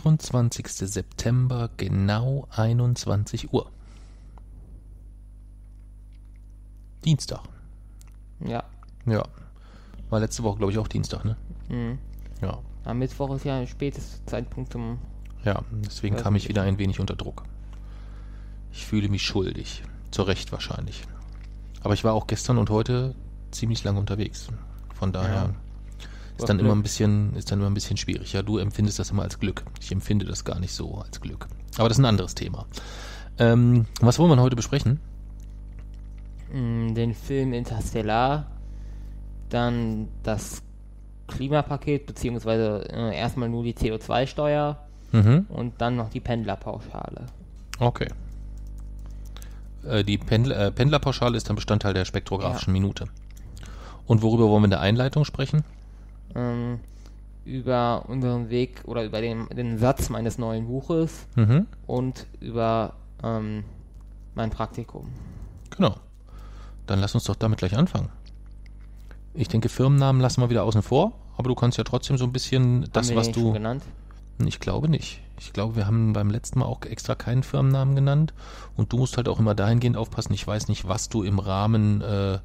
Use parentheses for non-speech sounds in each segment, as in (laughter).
24. September, genau 21 Uhr. Dienstag. Ja. Ja. War letzte Woche, glaube ich, auch Dienstag, ne? Mhm. Ja. Am Mittwoch ist ja ein spätes Zeitpunkt zum. Ja, deswegen kam ich wieder ein wenig unter Druck. Ich fühle mich schuldig. Zu Recht wahrscheinlich. Aber ich war auch gestern und heute ziemlich lange unterwegs. Von daher Ja. Ist dann immer ein bisschen, ist dann immer ein bisschen schwierig. Ja, du empfindest das immer als Glück. Ich empfinde das gar nicht so als Glück. Aber das ist ein anderes Thema. Ähm, was wollen wir heute besprechen? Mm, Den Film Interstellar, dann das Klimapaket, beziehungsweise äh, erstmal nur die CO2-Steuer Mhm. und dann noch die Pendlerpauschale. Okay. Äh, die Pendl äh, Pendlerpauschale ist dann Bestandteil der spektrographischen Minute. Und worüber wollen wir in der Einleitung sprechen? Ähm, über unseren Weg oder über den, den Satz meines neuen Buches Mhm. und über ähm, mein Praktikum. Genau. Dann lass uns doch damit gleich anfangen. Ich denke, Firmennamen lassen wir wieder außen vor, aber du kannst ja trotzdem so ein bisschen das, Haben wir was schon du. genannt? Ich glaube nicht. Ich glaube, wir haben beim letzten Mal auch extra keinen Firmennamen genannt. Und du musst halt auch immer dahingehend aufpassen. Ich weiß nicht, was du im Rahmen äh,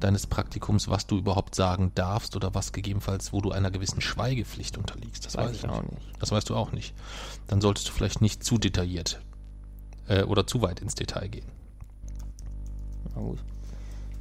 deines Praktikums, was du überhaupt sagen darfst oder was gegebenenfalls, wo du einer gewissen Schweigepflicht unterliegst. Das weiß, Weiß ich auch nicht. Das weißt du auch nicht. Dann solltest du vielleicht nicht zu detailliert äh, oder zu weit ins Detail gehen. Na gut.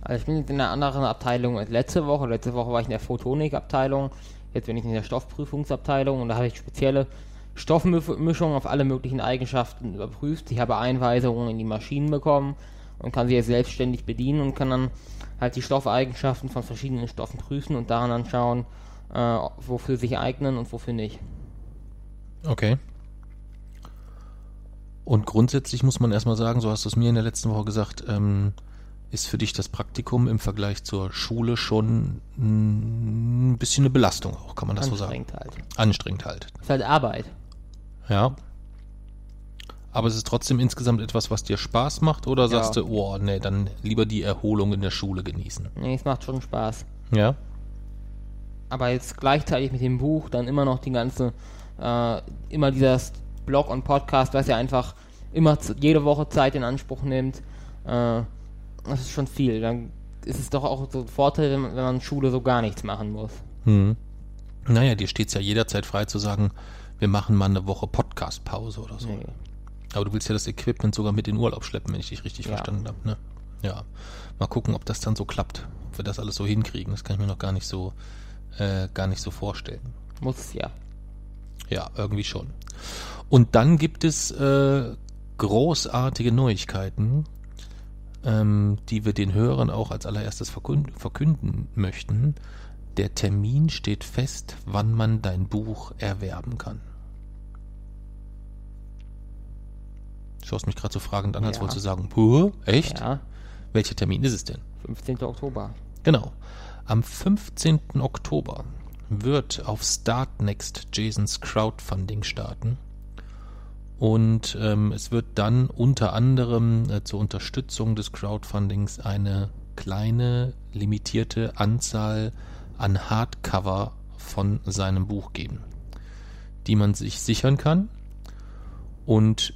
Also ich bin jetzt in einer anderen Abteilung als letzte Woche. Letzte Woche war ich in der Photonik-Abteilung. Jetzt bin ich in der Stoffprüfungsabteilung und da habe ich spezielle Stoffmischungen auf alle möglichen Eigenschaften überprüft. Ich habe Einweisungen in die Maschinen bekommen und kann sie jetzt selbstständig bedienen und kann dann halt die Stoffeigenschaften von verschiedenen Stoffen prüfen und daran dann schauen, äh, wofür sie sich eignen und wofür nicht. Okay. Und grundsätzlich muss man erstmal sagen, so hast du es mir in der letzten Woche gesagt, ähm, ist für dich das Praktikum im Vergleich zur Schule schon ein bisschen eine Belastung auch, kann man das so sagen? Anstrengend halt. Anstrengend halt. Ist halt Arbeit. Ja. Aber es ist trotzdem insgesamt etwas, was dir Spaß macht oder Ja. sagst du, oh, nee, dann lieber die Erholung in der Schule genießen? Nee, es macht schon Spaß. Ja. aber jetzt gleichzeitig mit dem Buch dann immer noch die ganze, äh, immer dieses Blog und Podcast, was ja einfach immer jede Woche Zeit in Anspruch nimmt, äh, das ist schon viel. Dann ist es doch auch so ein Vorteil, wenn man, wenn man Schule so gar nichts machen muss. Hm. Naja, dir steht es ja jederzeit frei zu sagen, wir machen mal eine Woche Podcast-Pause oder so. Nee. Aber du willst ja das Equipment sogar mit in Urlaub schleppen, wenn ich dich richtig Ja. verstanden habe. Ne? Ja. Mal gucken, ob das dann so klappt. Ob wir das alles so hinkriegen. Das kann ich mir noch gar nicht so, äh, gar nicht so vorstellen. Muss ja. Ja, irgendwie schon. Und dann gibt es äh, großartige Neuigkeiten, ähm, die wir den Hörern auch als allererstes verkünden, verkünden möchten. Der Termin steht fest, wann man dein Buch erwerben kann. Schaust mich gerade so fragend an, als Ja. wolltest du sagen, Puh, echt? Ja, Welcher Termin ist es denn? 15. Oktober. Genau. Am 15. Oktober wird auf Startnext Jasons Crowdfunding starten. Und ähm, es wird dann unter anderem äh, zur Unterstützung des Crowdfundings eine kleine, limitierte Anzahl an Hardcover von seinem Buch geben, die man sich sichern kann und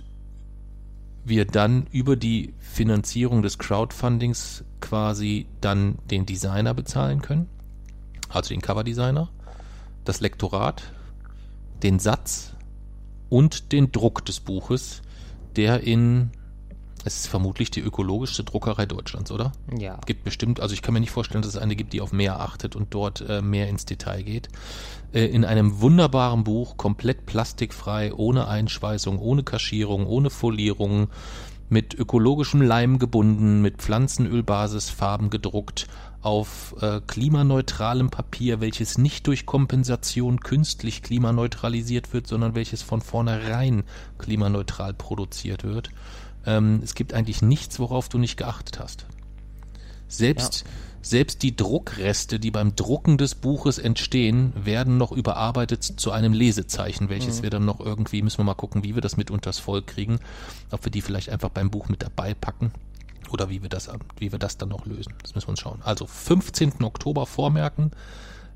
wir dann über die Finanzierung des Crowdfundings quasi dann den Designer bezahlen können, also den Coverdesigner, das Lektorat, den Satz und den Druck des Buches, der in, es ist vermutlich die ökologischste Druckerei Deutschlands, oder? Ja. Gibt bestimmt, also ich kann mir nicht vorstellen, dass es eine gibt, die auf mehr achtet und dort äh, mehr ins Detail geht. Äh, in einem wunderbaren Buch, komplett plastikfrei, ohne Einschweißung, ohne Kaschierung, ohne Folierung, mit ökologischem Leim gebunden, mit Pflanzenölbasis, Farben gedruckt, auf äh, klimaneutralem Papier, welches nicht durch Kompensation künstlich klimaneutralisiert wird, sondern welches von vornherein klimaneutral produziert wird. Ähm, es gibt eigentlich nichts, worauf du nicht geachtet hast. Selbst, ja. selbst die Druckreste, die beim Drucken des Buches entstehen, werden noch überarbeitet zu einem Lesezeichen, welches mhm. wir dann noch irgendwie, müssen wir mal gucken, wie wir das mit unters Volk kriegen, ob wir die vielleicht einfach beim Buch mit dabei packen oder wie wir das, wie wir das dann noch lösen. Das müssen wir uns schauen. Also 15. Oktober vormerken.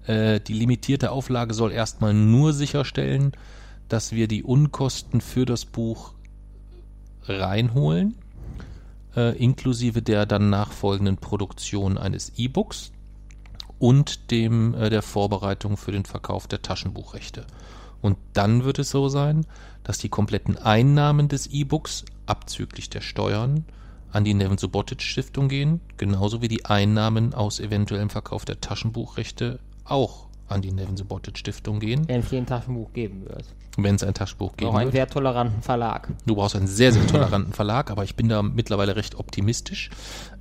Äh, die limitierte Auflage soll erstmal nur sicherstellen, dass wir die Unkosten für das Buch reinholen, äh, inklusive der dann nachfolgenden Produktion eines E-Books und dem äh, der Vorbereitung für den Verkauf der Taschenbuchrechte. Und dann wird es so sein, dass die kompletten Einnahmen des E-Books abzüglich der Steuern an die Nevin Subotic Stiftung gehen, genauso wie die Einnahmen aus eventuellem Verkauf der Taschenbuchrechte auch an die Nevin Subotic Stiftung gehen. Wenn es hier ein Taschenbuch geben wird. Wenn es ein Taschenbuch geben wird. Auch einen sehr toleranten Verlag. Du brauchst einen sehr, sehr (laughs) toleranten Verlag, aber ich bin da mittlerweile recht optimistisch.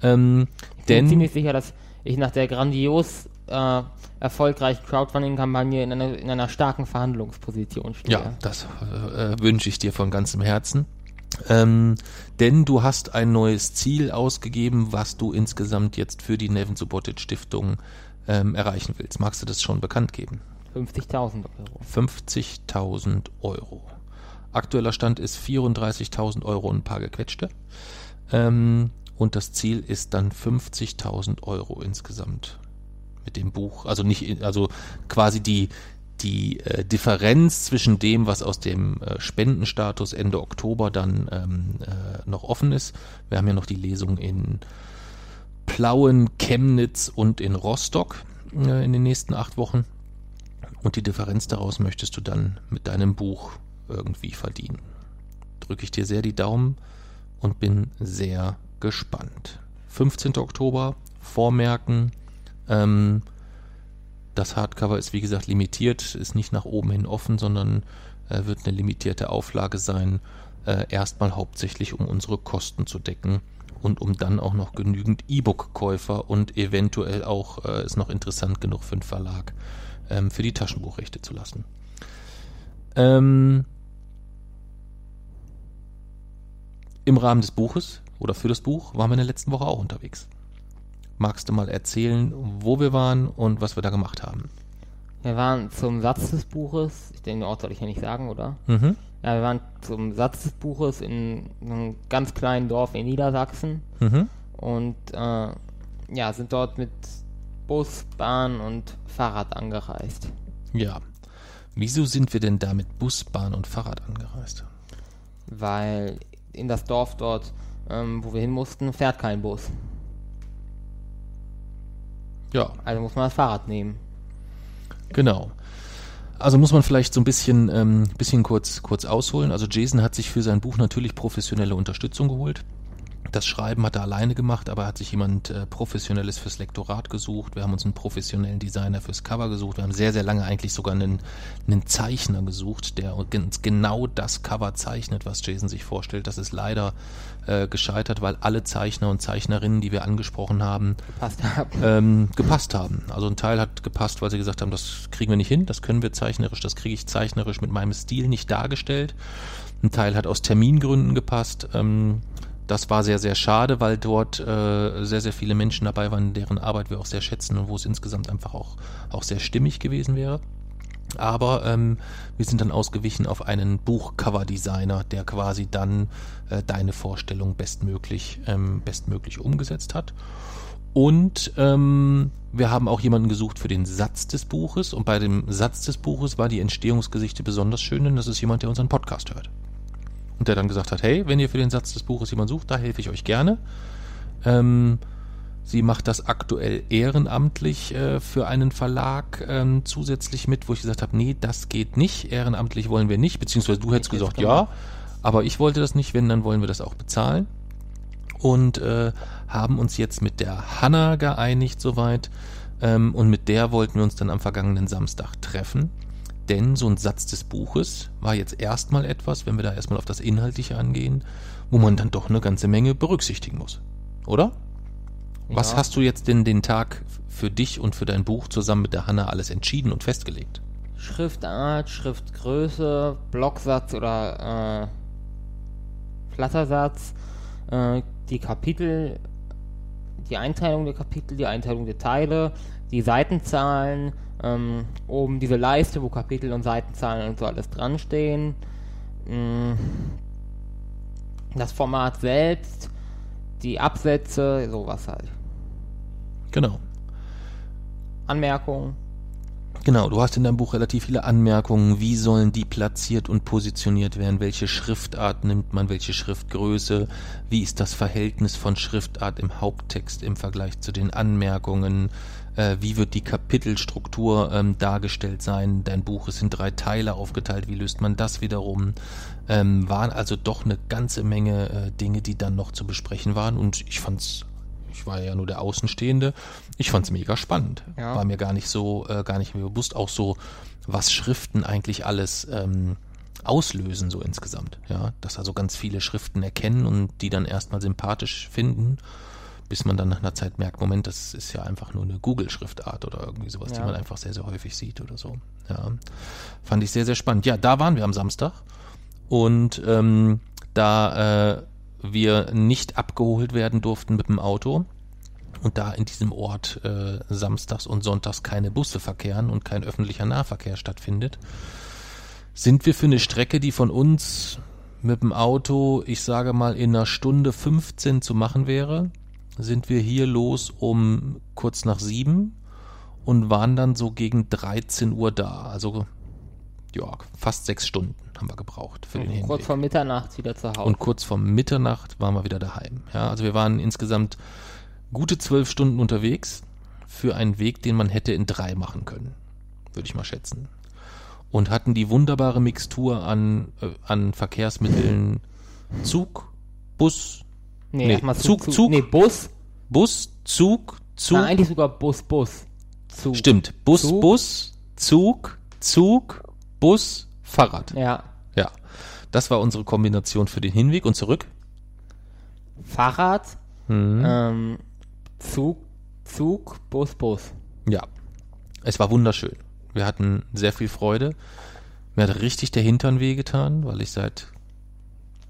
Ähm, ich bin denn, ziemlich sicher, dass ich nach der grandios äh, erfolgreichen Crowdfunding-Kampagne in, einer, in einer starken Verhandlungsposition stehe. Ja, das äh, wünsche ich dir von ganzem Herzen. Ähm, denn du hast ein neues Ziel ausgegeben, was du insgesamt jetzt für die Nevin Subotic Stiftung ähm, erreichen willst. Magst du das schon bekannt geben? 50.000 Euro. 50.000 Euro. Aktueller Stand ist 34.000 Euro und ein paar gequetschte. Ähm, und das Ziel ist dann 50.000 Euro insgesamt mit dem Buch. Also nicht, also quasi die, die äh, Differenz zwischen dem, was aus dem äh, Spendenstatus Ende Oktober dann ähm, äh, noch offen ist. Wir haben ja noch die Lesung in Plauen, Chemnitz und in Rostock äh, in den nächsten acht Wochen. Und die Differenz daraus möchtest du dann mit deinem Buch irgendwie verdienen. Drücke ich dir sehr die Daumen und bin sehr gespannt. 15. Oktober, Vormerken. Ähm, das Hardcover ist wie gesagt limitiert, ist nicht nach oben hin offen, sondern äh, wird eine limitierte Auflage sein. Äh, erstmal hauptsächlich, um unsere Kosten zu decken und um dann auch noch genügend E-Book-Käufer und eventuell auch, äh, ist noch interessant genug für den Verlag, ähm, für die Taschenbuchrechte zu lassen. Ähm, Im Rahmen des Buches oder für das Buch waren wir in der letzten Woche auch unterwegs. Magst du mal erzählen, wo wir waren und was wir da gemacht haben? Wir waren zum Satz des Buches, ich denke, den Ort soll ich ja nicht sagen, oder? Mhm. Ja, wir waren zum Satz des Buches in einem ganz kleinen Dorf in Niedersachsen mhm. und äh, ja, sind dort mit Bus, Bahn und Fahrrad angereist. Ja. Wieso sind wir denn da mit Bus, Bahn und Fahrrad angereist? Weil in das Dorf dort, ähm, wo wir hin mussten, fährt kein Bus. Ja. Also muss man das Fahrrad nehmen. Genau. Also muss man vielleicht so ein bisschen, ähm, bisschen kurz, kurz ausholen. Also Jason hat sich für sein Buch natürlich professionelle Unterstützung geholt. Das Schreiben hat er alleine gemacht, aber er hat sich jemand äh, Professionelles fürs Lektorat gesucht. Wir haben uns einen professionellen Designer fürs Cover gesucht. Wir haben sehr, sehr lange eigentlich sogar einen, einen Zeichner gesucht, der uns genau das Cover zeichnet, was Jason sich vorstellt. Das ist leider äh, gescheitert, weil alle Zeichner und Zeichnerinnen, die wir angesprochen haben, gepasst haben. Ähm, gepasst haben. Also ein Teil hat gepasst, weil sie gesagt haben, das kriegen wir nicht hin, das können wir zeichnerisch, das kriege ich zeichnerisch mit meinem Stil nicht dargestellt. Ein Teil hat aus Termingründen gepasst. Ähm, das war sehr, sehr schade, weil dort äh, sehr, sehr viele Menschen dabei waren, deren Arbeit wir auch sehr schätzen und wo es insgesamt einfach auch, auch sehr stimmig gewesen wäre. Aber ähm, wir sind dann ausgewichen auf einen Buchcover-Designer, der quasi dann äh, deine Vorstellung bestmöglich, ähm, bestmöglich umgesetzt hat. Und ähm, wir haben auch jemanden gesucht für den Satz des Buches. Und bei dem Satz des Buches war die Entstehungsgesichte besonders schön, denn das ist jemand, der unseren Podcast hört. Und der dann gesagt hat, hey, wenn ihr für den Satz des Buches jemanden sucht, da helfe ich euch gerne. Ähm, sie macht das aktuell ehrenamtlich äh, für einen Verlag ähm, zusätzlich mit, wo ich gesagt habe, nee, das geht nicht, ehrenamtlich wollen wir nicht, beziehungsweise du hättest gesagt, ja, aber ich wollte das nicht, wenn, dann wollen wir das auch bezahlen. Und äh, haben uns jetzt mit der Hanna geeinigt soweit. Ähm, und mit der wollten wir uns dann am vergangenen Samstag treffen denn so ein Satz des Buches war jetzt erstmal etwas, wenn wir da erstmal auf das Inhaltliche angehen, wo man dann doch eine ganze Menge berücksichtigen muss. Oder? Was Ja. hast du jetzt denn den Tag für dich und für dein Buch zusammen mit der Hanna alles entschieden und festgelegt? Schriftart, Schriftgröße, Blocksatz oder äh, Flattersatz, äh, die Kapitel, die Einteilung der Kapitel, die Einteilung der Teile, die Seitenzahlen, ähm, oben diese Leiste, wo Kapitel und Seitenzahlen und so alles dran stehen, mm, das Format selbst, die Absätze, sowas halt. Genau. Anmerkungen. Genau, du hast in deinem Buch relativ viele Anmerkungen, wie sollen die platziert und positioniert werden, welche Schriftart nimmt man, welche Schriftgröße, wie ist das Verhältnis von Schriftart im Haupttext im Vergleich zu den Anmerkungen, äh, wie wird die Kapitelstruktur ähm, dargestellt sein, dein Buch ist in drei Teile aufgeteilt, wie löst man das wiederum, ähm, waren also doch eine ganze Menge äh, Dinge, die dann noch zu besprechen waren und ich fand's ich war ja nur der Außenstehende. Ich fand's mega spannend. Ja. War mir gar nicht so, äh, gar nicht mehr bewusst, auch so, was Schriften eigentlich alles ähm, auslösen, so insgesamt. Ja, dass also ganz viele Schriften erkennen und die dann erstmal sympathisch finden, bis man dann nach einer Zeit merkt, Moment, das ist ja einfach nur eine Google-Schriftart oder irgendwie sowas, die Ja. man einfach sehr, sehr häufig sieht oder so. Ja, fand ich sehr, sehr spannend. Ja, da waren wir am Samstag und ähm, da äh, wir nicht abgeholt werden durften mit dem Auto und da in diesem Ort äh, samstags und sonntags keine Busse verkehren und kein öffentlicher Nahverkehr stattfindet, sind wir für eine Strecke, die von uns mit dem Auto, ich sage mal, in einer Stunde 15 zu machen wäre, sind wir hier los um kurz nach sieben und waren dann so gegen 13 Uhr da. Also ja, fast sechs Stunden haben wir gebraucht für den Hinweg. Kurz vor Mitternacht wieder zu Hause. Und kurz vor Mitternacht waren wir wieder daheim. Ja, also wir waren insgesamt gute zwölf Stunden unterwegs für einen Weg, den man hätte in drei machen können, würde ich mal schätzen. Und hatten die wunderbare Mixtur an, äh, an Verkehrsmitteln Zug, Bus, nee, nee, erstmal Zug, Zug. Nee, Bus. Bus, Zug, Zug. Na, eigentlich sogar Bus, Bus. Zug. Stimmt, Bus, Zug. Bus, Zug, Zug, Bus, Fahrrad. Ja. Ja, das war unsere Kombination für den Hinweg und zurück. Fahrrad, Mhm. ähm, Zug, Zug, Bus, Bus. Ja, es war wunderschön. Wir hatten sehr viel Freude. Mir hat richtig der Hintern wehgetan, weil ich seit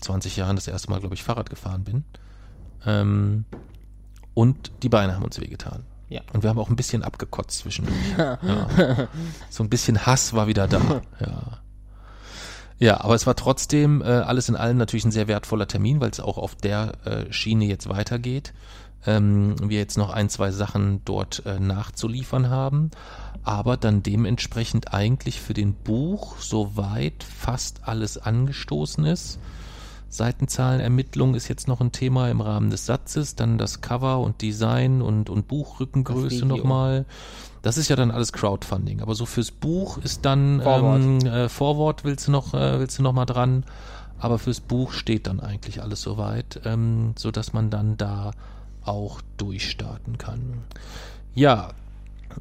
20 Jahren das erste Mal, glaube ich, Fahrrad gefahren bin. Ähm, und die Beine haben uns wehgetan. Ja. Und wir haben auch ein bisschen abgekotzt zwischendurch. (laughs) ja. So ein bisschen Hass war wieder da. Ja. Ja, aber es war trotzdem äh, alles in allem natürlich ein sehr wertvoller Termin, weil es auch auf der äh, Schiene jetzt weitergeht. Ähm, wir jetzt noch ein, zwei Sachen dort äh, nachzuliefern haben, aber dann dementsprechend eigentlich für den Buch soweit fast alles angestoßen ist. Seitenzahlenermittlung ist jetzt noch ein Thema im Rahmen des Satzes, dann das Cover und Design und, und Buchrückengröße nochmal. Das ist ja dann alles Crowdfunding, aber so fürs Buch ist dann Vorwort. Ähm, äh, Vorwort willst du noch, äh, willst du noch mal dran, aber fürs Buch steht dann eigentlich alles soweit, ähm, so dass man dann da auch durchstarten kann. Ja,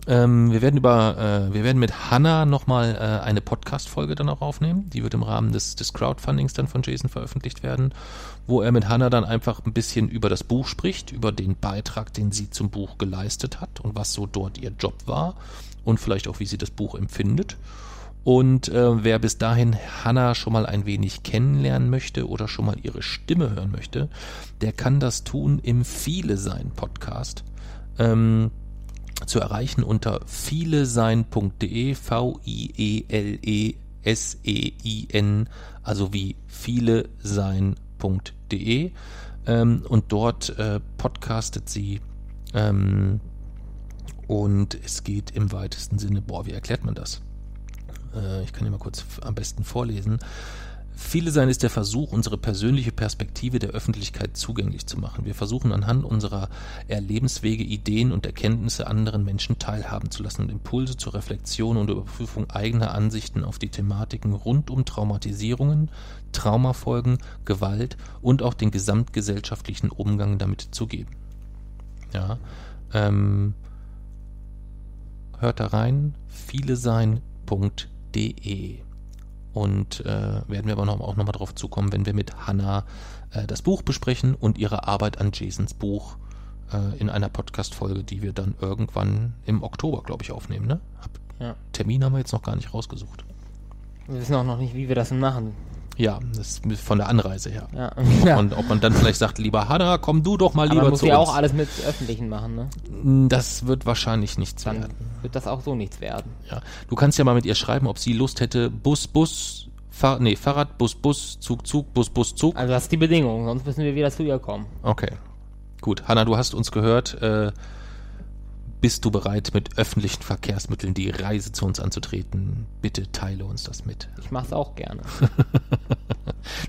ähm, wir werden über, äh, wir werden mit Hanna nochmal äh, eine Podcast-Folge dann auch aufnehmen. Die wird im Rahmen des, des Crowdfundings dann von Jason veröffentlicht werden, wo er mit Hanna dann einfach ein bisschen über das Buch spricht, über den Beitrag, den sie zum Buch geleistet hat und was so dort ihr Job war und vielleicht auch, wie sie das Buch empfindet. Und äh, wer bis dahin Hanna schon mal ein wenig kennenlernen möchte oder schon mal ihre Stimme hören möchte, der kann das tun im Viele Sein Podcast. Ähm, zu erreichen unter vielesein.de, V-I-E-L-E-S-E-I-N, also wie vielesein.de. Ähm, und dort äh, podcastet sie. Ähm, und es geht im weitesten Sinne, boah, wie erklärt man das? Äh, ich kann hier mal kurz am besten vorlesen. Viele sein ist der Versuch, unsere persönliche Perspektive der Öffentlichkeit zugänglich zu machen. Wir versuchen anhand unserer Erlebenswege, Ideen und Erkenntnisse anderen Menschen teilhaben zu lassen und Impulse zur Reflexion und Überprüfung eigener Ansichten auf die Thematiken rund um Traumatisierungen, Traumafolgen, Gewalt und auch den gesamtgesellschaftlichen Umgang damit zu geben. Ja, ähm, hört da rein, vielesein.de. Und äh, werden wir aber noch, auch nochmal drauf zukommen, wenn wir mit Hannah äh, das Buch besprechen und ihre Arbeit an Jasons Buch äh, in einer Podcast-Folge, die wir dann irgendwann im Oktober, glaube ich, aufnehmen. Ne? Hab, Ja. Termin haben wir jetzt noch gar nicht rausgesucht. Wir wissen auch noch nicht, wie wir das machen. Ja, das ist von der Anreise her. Ja. (laughs) Ob, man, ob man dann vielleicht sagt, lieber Hannah, komm du doch mal Aber lieber man muss zu ja uns. auch alles mit Öffentlichen machen, ne? Das wird wahrscheinlich nichts Dann werden. wird das auch so nichts werden. Ja. Du kannst ja mal mit ihr schreiben, ob sie Lust hätte, Bus, Bus, Fahr nee, Fahrrad, Bus, Bus, Zug, Zug, Bus, Bus, Zug. Also das ist die Bedingung, sonst müssen wir wieder zu ihr kommen. Okay. Gut. Hanna, du hast uns gehört. Äh, bist du bereit, mit öffentlichen Verkehrsmitteln die Reise zu uns anzutreten? Bitte teile uns das mit. Ich mach's auch gerne. (laughs)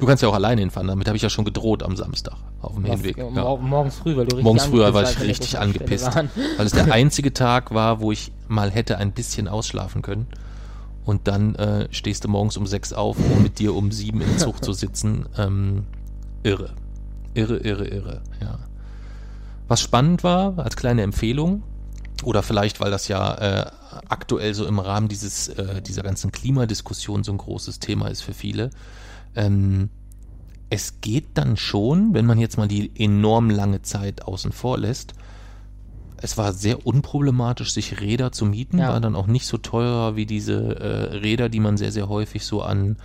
Du kannst ja auch alleine hinfahren. Damit habe ich ja schon gedroht am Samstag auf dem Was, Hinweg. ja, Ja. mor morgens früh, weil du richtig Morgens früher war ich richtig angepisst, weil es der einzige Tag war, wo ich mal hätte ein bisschen ausschlafen können. Und dann äh, stehst du morgens um sechs auf, um mit dir um sieben im Zug zu sitzen. (laughs) Ähm, irre. Irre, irre, irre, ja. Was spannend war, als kleine Empfehlung, oder vielleicht, weil das ja äh, aktuell so im Rahmen dieses, äh, dieser ganzen Klimadiskussion so ein großes Thema ist für viele, ähm, es geht dann schon, wenn man jetzt mal die enorm lange Zeit außen vor lässt. Es war sehr unproblematisch, sich Räder zu mieten, Ja. war dann auch nicht so teuer wie diese äh, Räder, die man sehr, sehr häufig so an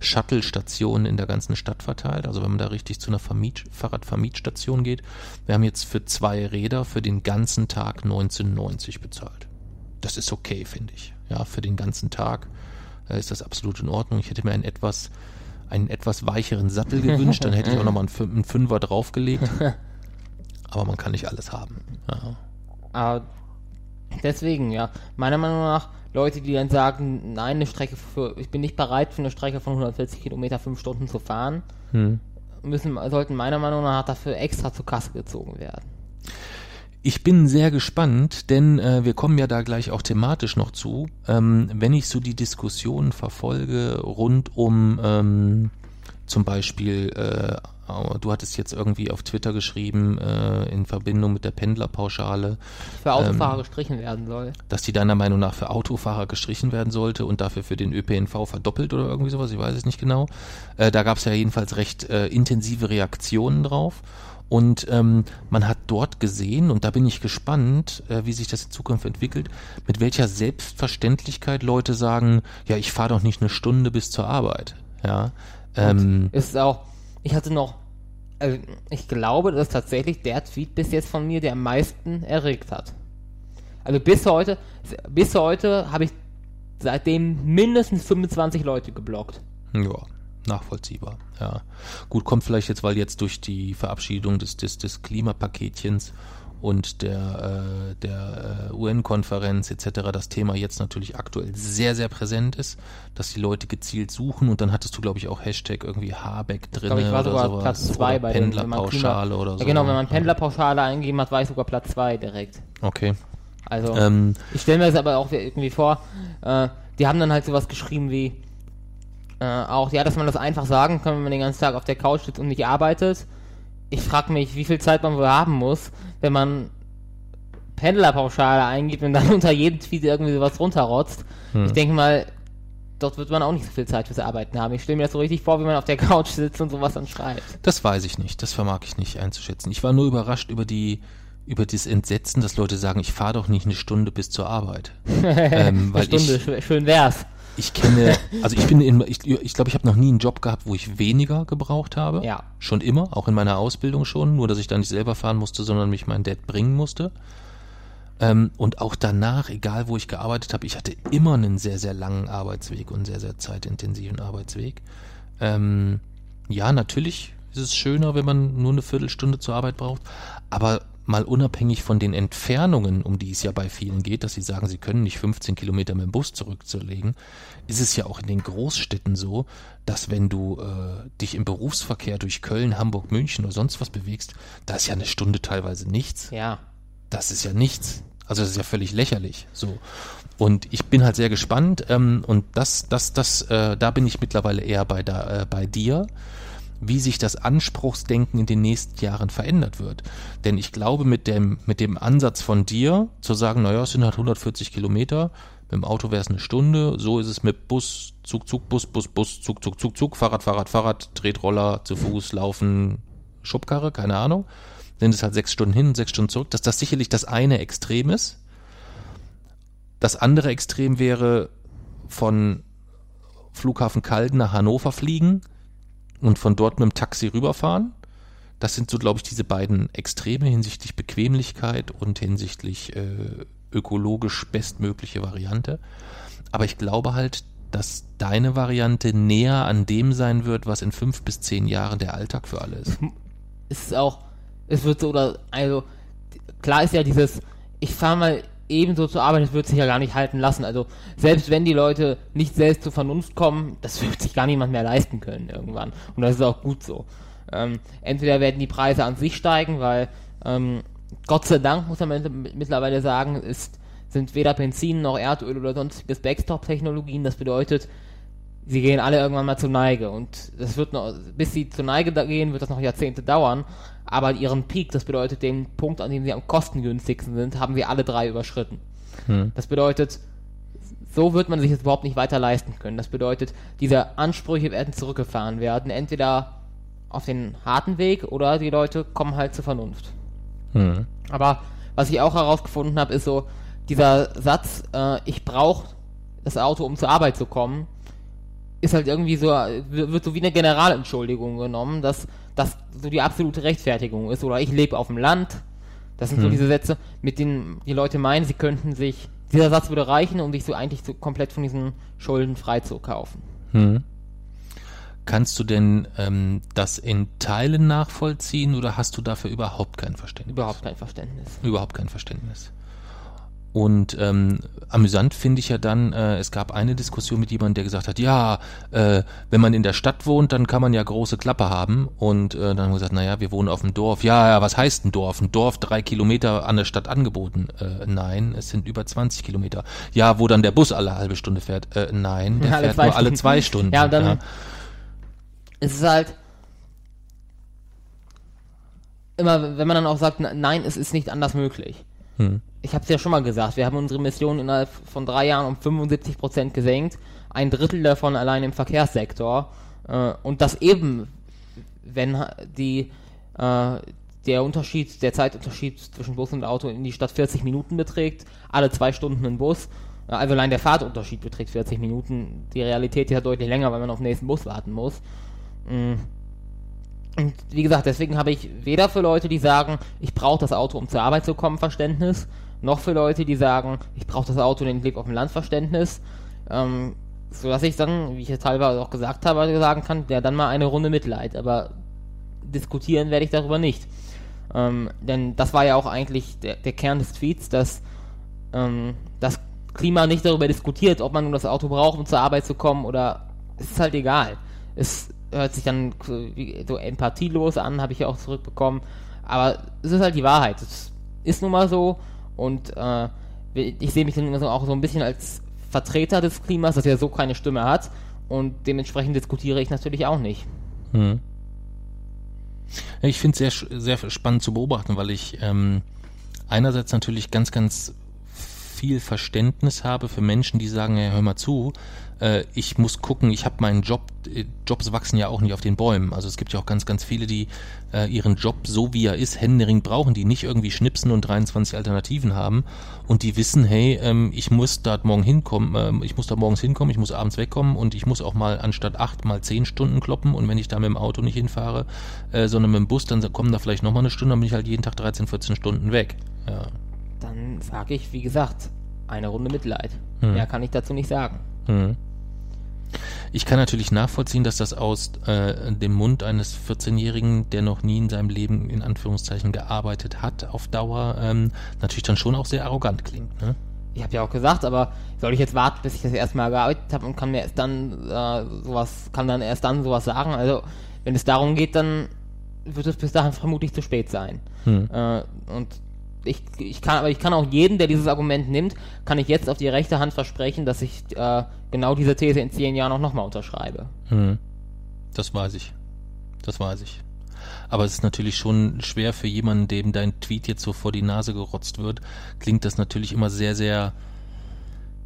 Shuttle-Stationen in der ganzen Stadt verteilt. Also wenn man da richtig zu einer Vermiet Fahrradvermietstation geht. Wir haben jetzt für zwei Räder für den ganzen Tag 19,90 bezahlt. Das ist okay, finde ich. Ja, für den ganzen Tag äh, ist das absolut in Ordnung. Ich hätte mir einen etwas, einen etwas weicheren Sattel gewünscht, dann hätte ich auch nochmal einen, einen Fünfer draufgelegt. (laughs) Aber man kann nicht alles haben. Ja. Aber deswegen, ja. Meiner Meinung nach, Leute, die dann sagen, nein, eine Strecke für, ich bin nicht bereit für eine Strecke von 140 Kilometer fünf Stunden zu fahren, Hm. müssen, sollten meiner Meinung nach dafür extra zur Kasse gezogen werden. Ich bin sehr gespannt, denn äh, wir kommen ja da gleich auch thematisch noch zu. Ähm, wenn ich so die Diskussionen verfolge rund um ähm, zum Beispiel, äh, du hattest jetzt irgendwie auf Twitter geschrieben, äh, in Verbindung mit der Pendlerpauschale, Für Autofahrer gestrichen werden soll. dass die deiner Meinung nach für Autofahrer gestrichen werden sollte und dafür für den ÖPNV verdoppelt oder irgendwie sowas, ich weiß es nicht genau. Äh, da gab es ja jedenfalls recht äh, intensive Reaktionen drauf. Und ähm, man hat dort gesehen, und da bin ich gespannt, äh, wie sich das in Zukunft entwickelt, mit welcher Selbstverständlichkeit Leute sagen, ja, ich fahre doch nicht eine Stunde bis zur Arbeit. Ja. Ähm, Ist auch, ich hatte noch, also ich glaube, das ist tatsächlich der Tweet bis jetzt von mir, der am meisten erregt hat. Also bis heute, bis heute habe ich seitdem mindestens 25 Leute geblockt. Ja, nachvollziehbar. Ja. Gut, kommt vielleicht jetzt, weil jetzt durch die Verabschiedung des, des, des Klimapaketchens und der, äh, der äh, UN-Konferenz etc. das Thema jetzt natürlich aktuell sehr, sehr präsent ist, dass die Leute gezielt suchen und dann hattest du, glaube ich, auch Hashtag irgendwie Habeck drin Ich war sogar sowas. Platz 2 oder bei Pendlerpauschale oder so. Ja, genau, wenn man Pendlerpauschale eingegeben hat, war ich sogar Platz 2 direkt. Okay. Also, Ähm, ich stelle mir das aber auch irgendwie vor, äh, die haben dann halt sowas geschrieben wie, äh, auch, ja, dass man das einfach sagen kann, wenn man den ganzen Tag auf der Couch sitzt und nicht arbeitet. Ich frage mich, wie viel Zeit man wohl haben muss, wenn man Pendlerpauschale eingibt und dann (laughs) unter jedem Tweet irgendwie sowas runterrotzt. Hm. Ich denke mal, dort wird man auch nicht so viel Zeit fürs Arbeiten haben. Ich stelle mir das so richtig vor, wie man auf der Couch sitzt und sowas dann schreibt. Das weiß ich nicht, das vermag ich nicht einzuschätzen. Ich war nur überrascht über die über das Entsetzen, dass Leute sagen, ich fahre doch nicht eine Stunde bis zur Arbeit. (laughs) ähm, weil Eine Stunde, ich, schön- schön wär's. Ich kenne, also ich bin in, ich, ich glaube, ich habe noch nie einen Job gehabt, wo ich weniger gebraucht habe. Ja. Schon immer, auch in meiner Ausbildung schon, nur dass ich da nicht selber fahren musste, sondern mich mein Dad bringen musste. Ähm, und auch danach, egal wo ich gearbeitet habe, ich hatte immer einen sehr, sehr langen Arbeitsweg und einen sehr, sehr zeitintensiven Arbeitsweg. Ähm, ja, natürlich ist es schöner, wenn man nur eine Viertelstunde zur Arbeit braucht, aber mal unabhängig von den Entfernungen, um die es ja bei vielen geht, dass sie sagen, sie können nicht 15 Kilometer mit dem Bus zurückzulegen, ist es ja auch in den Großstädten so, dass wenn du äh, dich im Berufsverkehr durch Köln, Hamburg, München oder sonst was bewegst, da ist ja eine Stunde teilweise nichts Ja. das ist ja nichts. Also das ist ja völlig lächerlich. So. Und ich bin halt sehr gespannt. Ähm, und das, das, das, äh, da bin ich mittlerweile eher bei, da, äh, bei dir, wie sich das Anspruchsdenken in den nächsten Jahren verändert wird. Denn ich glaube, mit dem, mit dem Ansatz von dir, zu sagen, naja, es sind halt 140 Kilometer, Mit dem Auto wäre es eine Stunde, so ist es mit Bus, Zug, Zug, Bus, Bus, Bus, Zug, Zug, Zug, Zug, Fahrrad, Fahrrad, Fahrrad, Tretroller, zu Fuß, Laufen, Schubkarre, keine Ahnung. Sind es halt sechs Stunden hin, sechs Stunden zurück, dass das sicherlich das eine Extrem ist. Das andere Extrem wäre von Flughafen Kalden nach Hannover fliegen und von dort mit dem Taxi rüberfahren. Das sind so, glaube ich, diese beiden Extreme hinsichtlich Bequemlichkeit und hinsichtlich äh, ökologisch bestmögliche Variante. Aber ich glaube halt, dass deine Variante näher an dem sein wird, was in fünf bis zehn Jahren der Alltag für alle ist. Es ist auch, es wird so, oder, also, klar ist ja dieses, ich fahre mal ebenso zur Arbeit, das wird sich ja gar nicht halten lassen. Also selbst wenn die Leute nicht selbst zur Vernunft kommen, das wird sich gar niemand mehr leisten können irgendwann. Und das ist auch gut so. Ähm, entweder werden die Preise an sich steigen, weil ähm, Gott sei Dank, muss man mittlerweile sagen, ist, sind weder Benzin noch Erdöl oder sonstiges Backstop-Technologien. Das bedeutet, sie gehen alle irgendwann mal zur Neige. Und das wird noch, bis sie zur Neige gehen, wird das noch Jahrzehnte dauern. Aber ihren Peak, das bedeutet den Punkt, an dem sie am kostengünstigsten sind, haben wir alle drei überschritten. Hm. Das bedeutet, so wird man sich das überhaupt nicht weiter leisten können. Das bedeutet, diese Ansprüche werden zurückgefahren werden, entweder auf den harten Weg oder die Leute kommen halt zur Vernunft. Hm. Aber was ich auch herausgefunden habe, ist so, dieser Satz, äh, ich brauche das Auto, um zur Arbeit zu kommen, ist halt irgendwie so, wird so wie eine Generalentschuldigung genommen, dass das so die absolute Rechtfertigung ist. Oder ich lebe auf dem Land. Das sind hm. so diese Sätze, mit denen die Leute meinen, sie könnten sich, dieser Satz würde reichen, um sich so eigentlich so komplett von diesen Schulden freizukaufen. Hm. Kannst du denn ähm, das in Teilen nachvollziehen oder hast du dafür überhaupt kein Verständnis? Überhaupt kein Verständnis. Überhaupt kein Verständnis. Und ähm, amüsant finde ich ja dann, äh, es gab eine Diskussion mit jemandem, der gesagt hat, ja, äh, wenn man in der Stadt wohnt, dann kann man ja große Klappe haben. Und äh, dann haben wir gesagt, naja, wir wohnen auf dem Dorf. Ja, ja, was heißt ein Dorf? Ein Dorf drei Kilometer an der Stadt angeboten. Äh, nein, es sind über 20 Kilometer. Ja, wo dann der Bus alle halbe Stunde fährt. Äh, nein, der (laughs) fährt nur alle zwei Stunden. Ja, und dann ja. ist es halt immer, wenn man dann auch sagt, nein, es ist nicht anders möglich. Hm ich habe es ja schon mal gesagt, wir haben unsere Mission innerhalb von drei Jahren um 75 Prozent gesenkt, ein Drittel davon allein im Verkehrssektor äh, und das eben, wenn die äh, der Unterschied, der Zeitunterschied zwischen Bus und Auto in die Stadt 40 Minuten beträgt, alle zwei Stunden ein Bus, äh, also allein der Fahrtunterschied beträgt 40 Minuten, die Realität ist ja deutlich länger, weil man auf den nächsten Bus warten muss. Mhm. Und wie gesagt, deswegen habe ich weder für Leute, die sagen, ich brauche das Auto, um zur Arbeit zu kommen, Verständnis, noch für Leute, die sagen, ich brauche das Auto, den Blick auf dem Land Verständnis, ähm, sodass ich dann, wie ich jetzt teilweise auch gesagt habe, sagen kann, ja, dann mal eine Runde Mitleid, aber diskutieren werde ich darüber nicht. Ähm, denn das war ja auch eigentlich der, der Kern des Tweets, dass ähm, das Klima nicht darüber diskutiert, ob man nun das Auto braucht, um zur Arbeit zu kommen, oder es ist halt egal. Es hört sich dann so empathielos an, habe ich ja auch zurückbekommen, aber es ist halt die Wahrheit. Es ist nun mal so und äh, ich sehe mich dann auch so ein bisschen als Vertreter des Klimas, das ja so keine Stimme hat. Und dementsprechend diskutiere ich natürlich auch nicht. Hm. Ich finde es sehr, sehr spannend zu beobachten, weil ich ähm, einerseits natürlich ganz, ganz viel Verständnis habe für Menschen, die sagen, ja, hör mal zu, äh, ich muss gucken, ich habe meinen Job, äh, Jobs wachsen ja auch nicht auf den Bäumen. Also es gibt ja auch ganz, ganz viele, die äh, ihren Job so wie er ist, händering brauchen, die nicht irgendwie schnipsen und 23 Alternativen haben und die wissen, hey, ähm, ich muss da morgen hinkommen, ähm, ich muss da morgens hinkommen, ich muss abends wegkommen und ich muss auch mal anstatt acht mal zehn Stunden kloppen und wenn ich da mit dem Auto nicht hinfahre, äh, sondern mit dem Bus, dann kommen da vielleicht nochmal eine Stunde, dann bin ich halt jeden Tag 13, 14 Stunden weg. Ja. Dann sage ich, wie gesagt, eine Runde Mitleid. Hm. Mehr kann ich dazu nicht sagen. Hm. Ich kann natürlich nachvollziehen, dass das aus äh, dem Mund eines 14-Jährigen, der noch nie in seinem Leben in Anführungszeichen gearbeitet hat, auf Dauer ähm, natürlich dann schon auch sehr arrogant klingt. Ne? Ich habe ja auch gesagt, aber soll ich jetzt warten, bis ich das erstmal gearbeitet habe und kann mir erst dann äh, sowas, kann dann erst dann sowas sagen? Also wenn es darum geht, dann wird es bis dahin vermutlich zu spät sein. Hm. Äh, und ich, ich kann, aber ich kann auch jeden, der dieses Argument nimmt, kann ich jetzt auf die rechte Hand versprechen, dass ich äh, genau diese These in zehn Jahren auch nochmal unterschreibe. Hm. Das weiß ich. Das weiß ich. Aber es ist natürlich schon schwer für jemanden, dem dein Tweet jetzt so vor die Nase gerotzt wird, klingt das natürlich immer sehr, sehr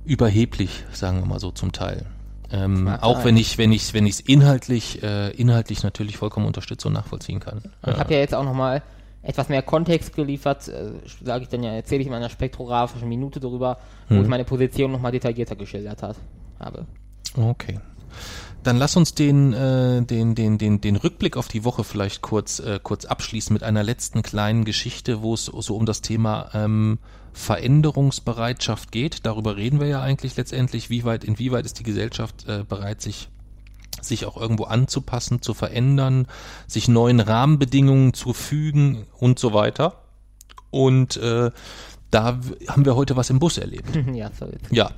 überheblich, sagen wir mal so zum Teil. Ähm, auch sein. wenn ich, wenn ich, wenn ich es inhaltlich, äh, inhaltlich natürlich vollkommen unterstütze und nachvollziehen kann. Ich habe ja jetzt auch nochmal etwas mehr Kontext geliefert, äh, sage ich dann ja, erzähle ich in einer spektrographischen Minute darüber, wo Mhm. ich meine Position nochmal detaillierter geschildert hat, habe. Okay. Dann lass uns den, äh, den, den, den, den Rückblick auf die Woche vielleicht kurz, äh, kurz abschließen mit einer letzten kleinen Geschichte, wo es so um das Thema ähm, Veränderungsbereitschaft geht. Darüber reden wir ja eigentlich letztendlich, wie weit, inwieweit ist die Gesellschaft äh, bereit, sich sich auch irgendwo anzupassen, zu verändern, sich neuen Rahmenbedingungen zu fügen und so weiter. Und äh, da haben wir heute was im Bus erlebt. (laughs) ja, so jetzt. Ja,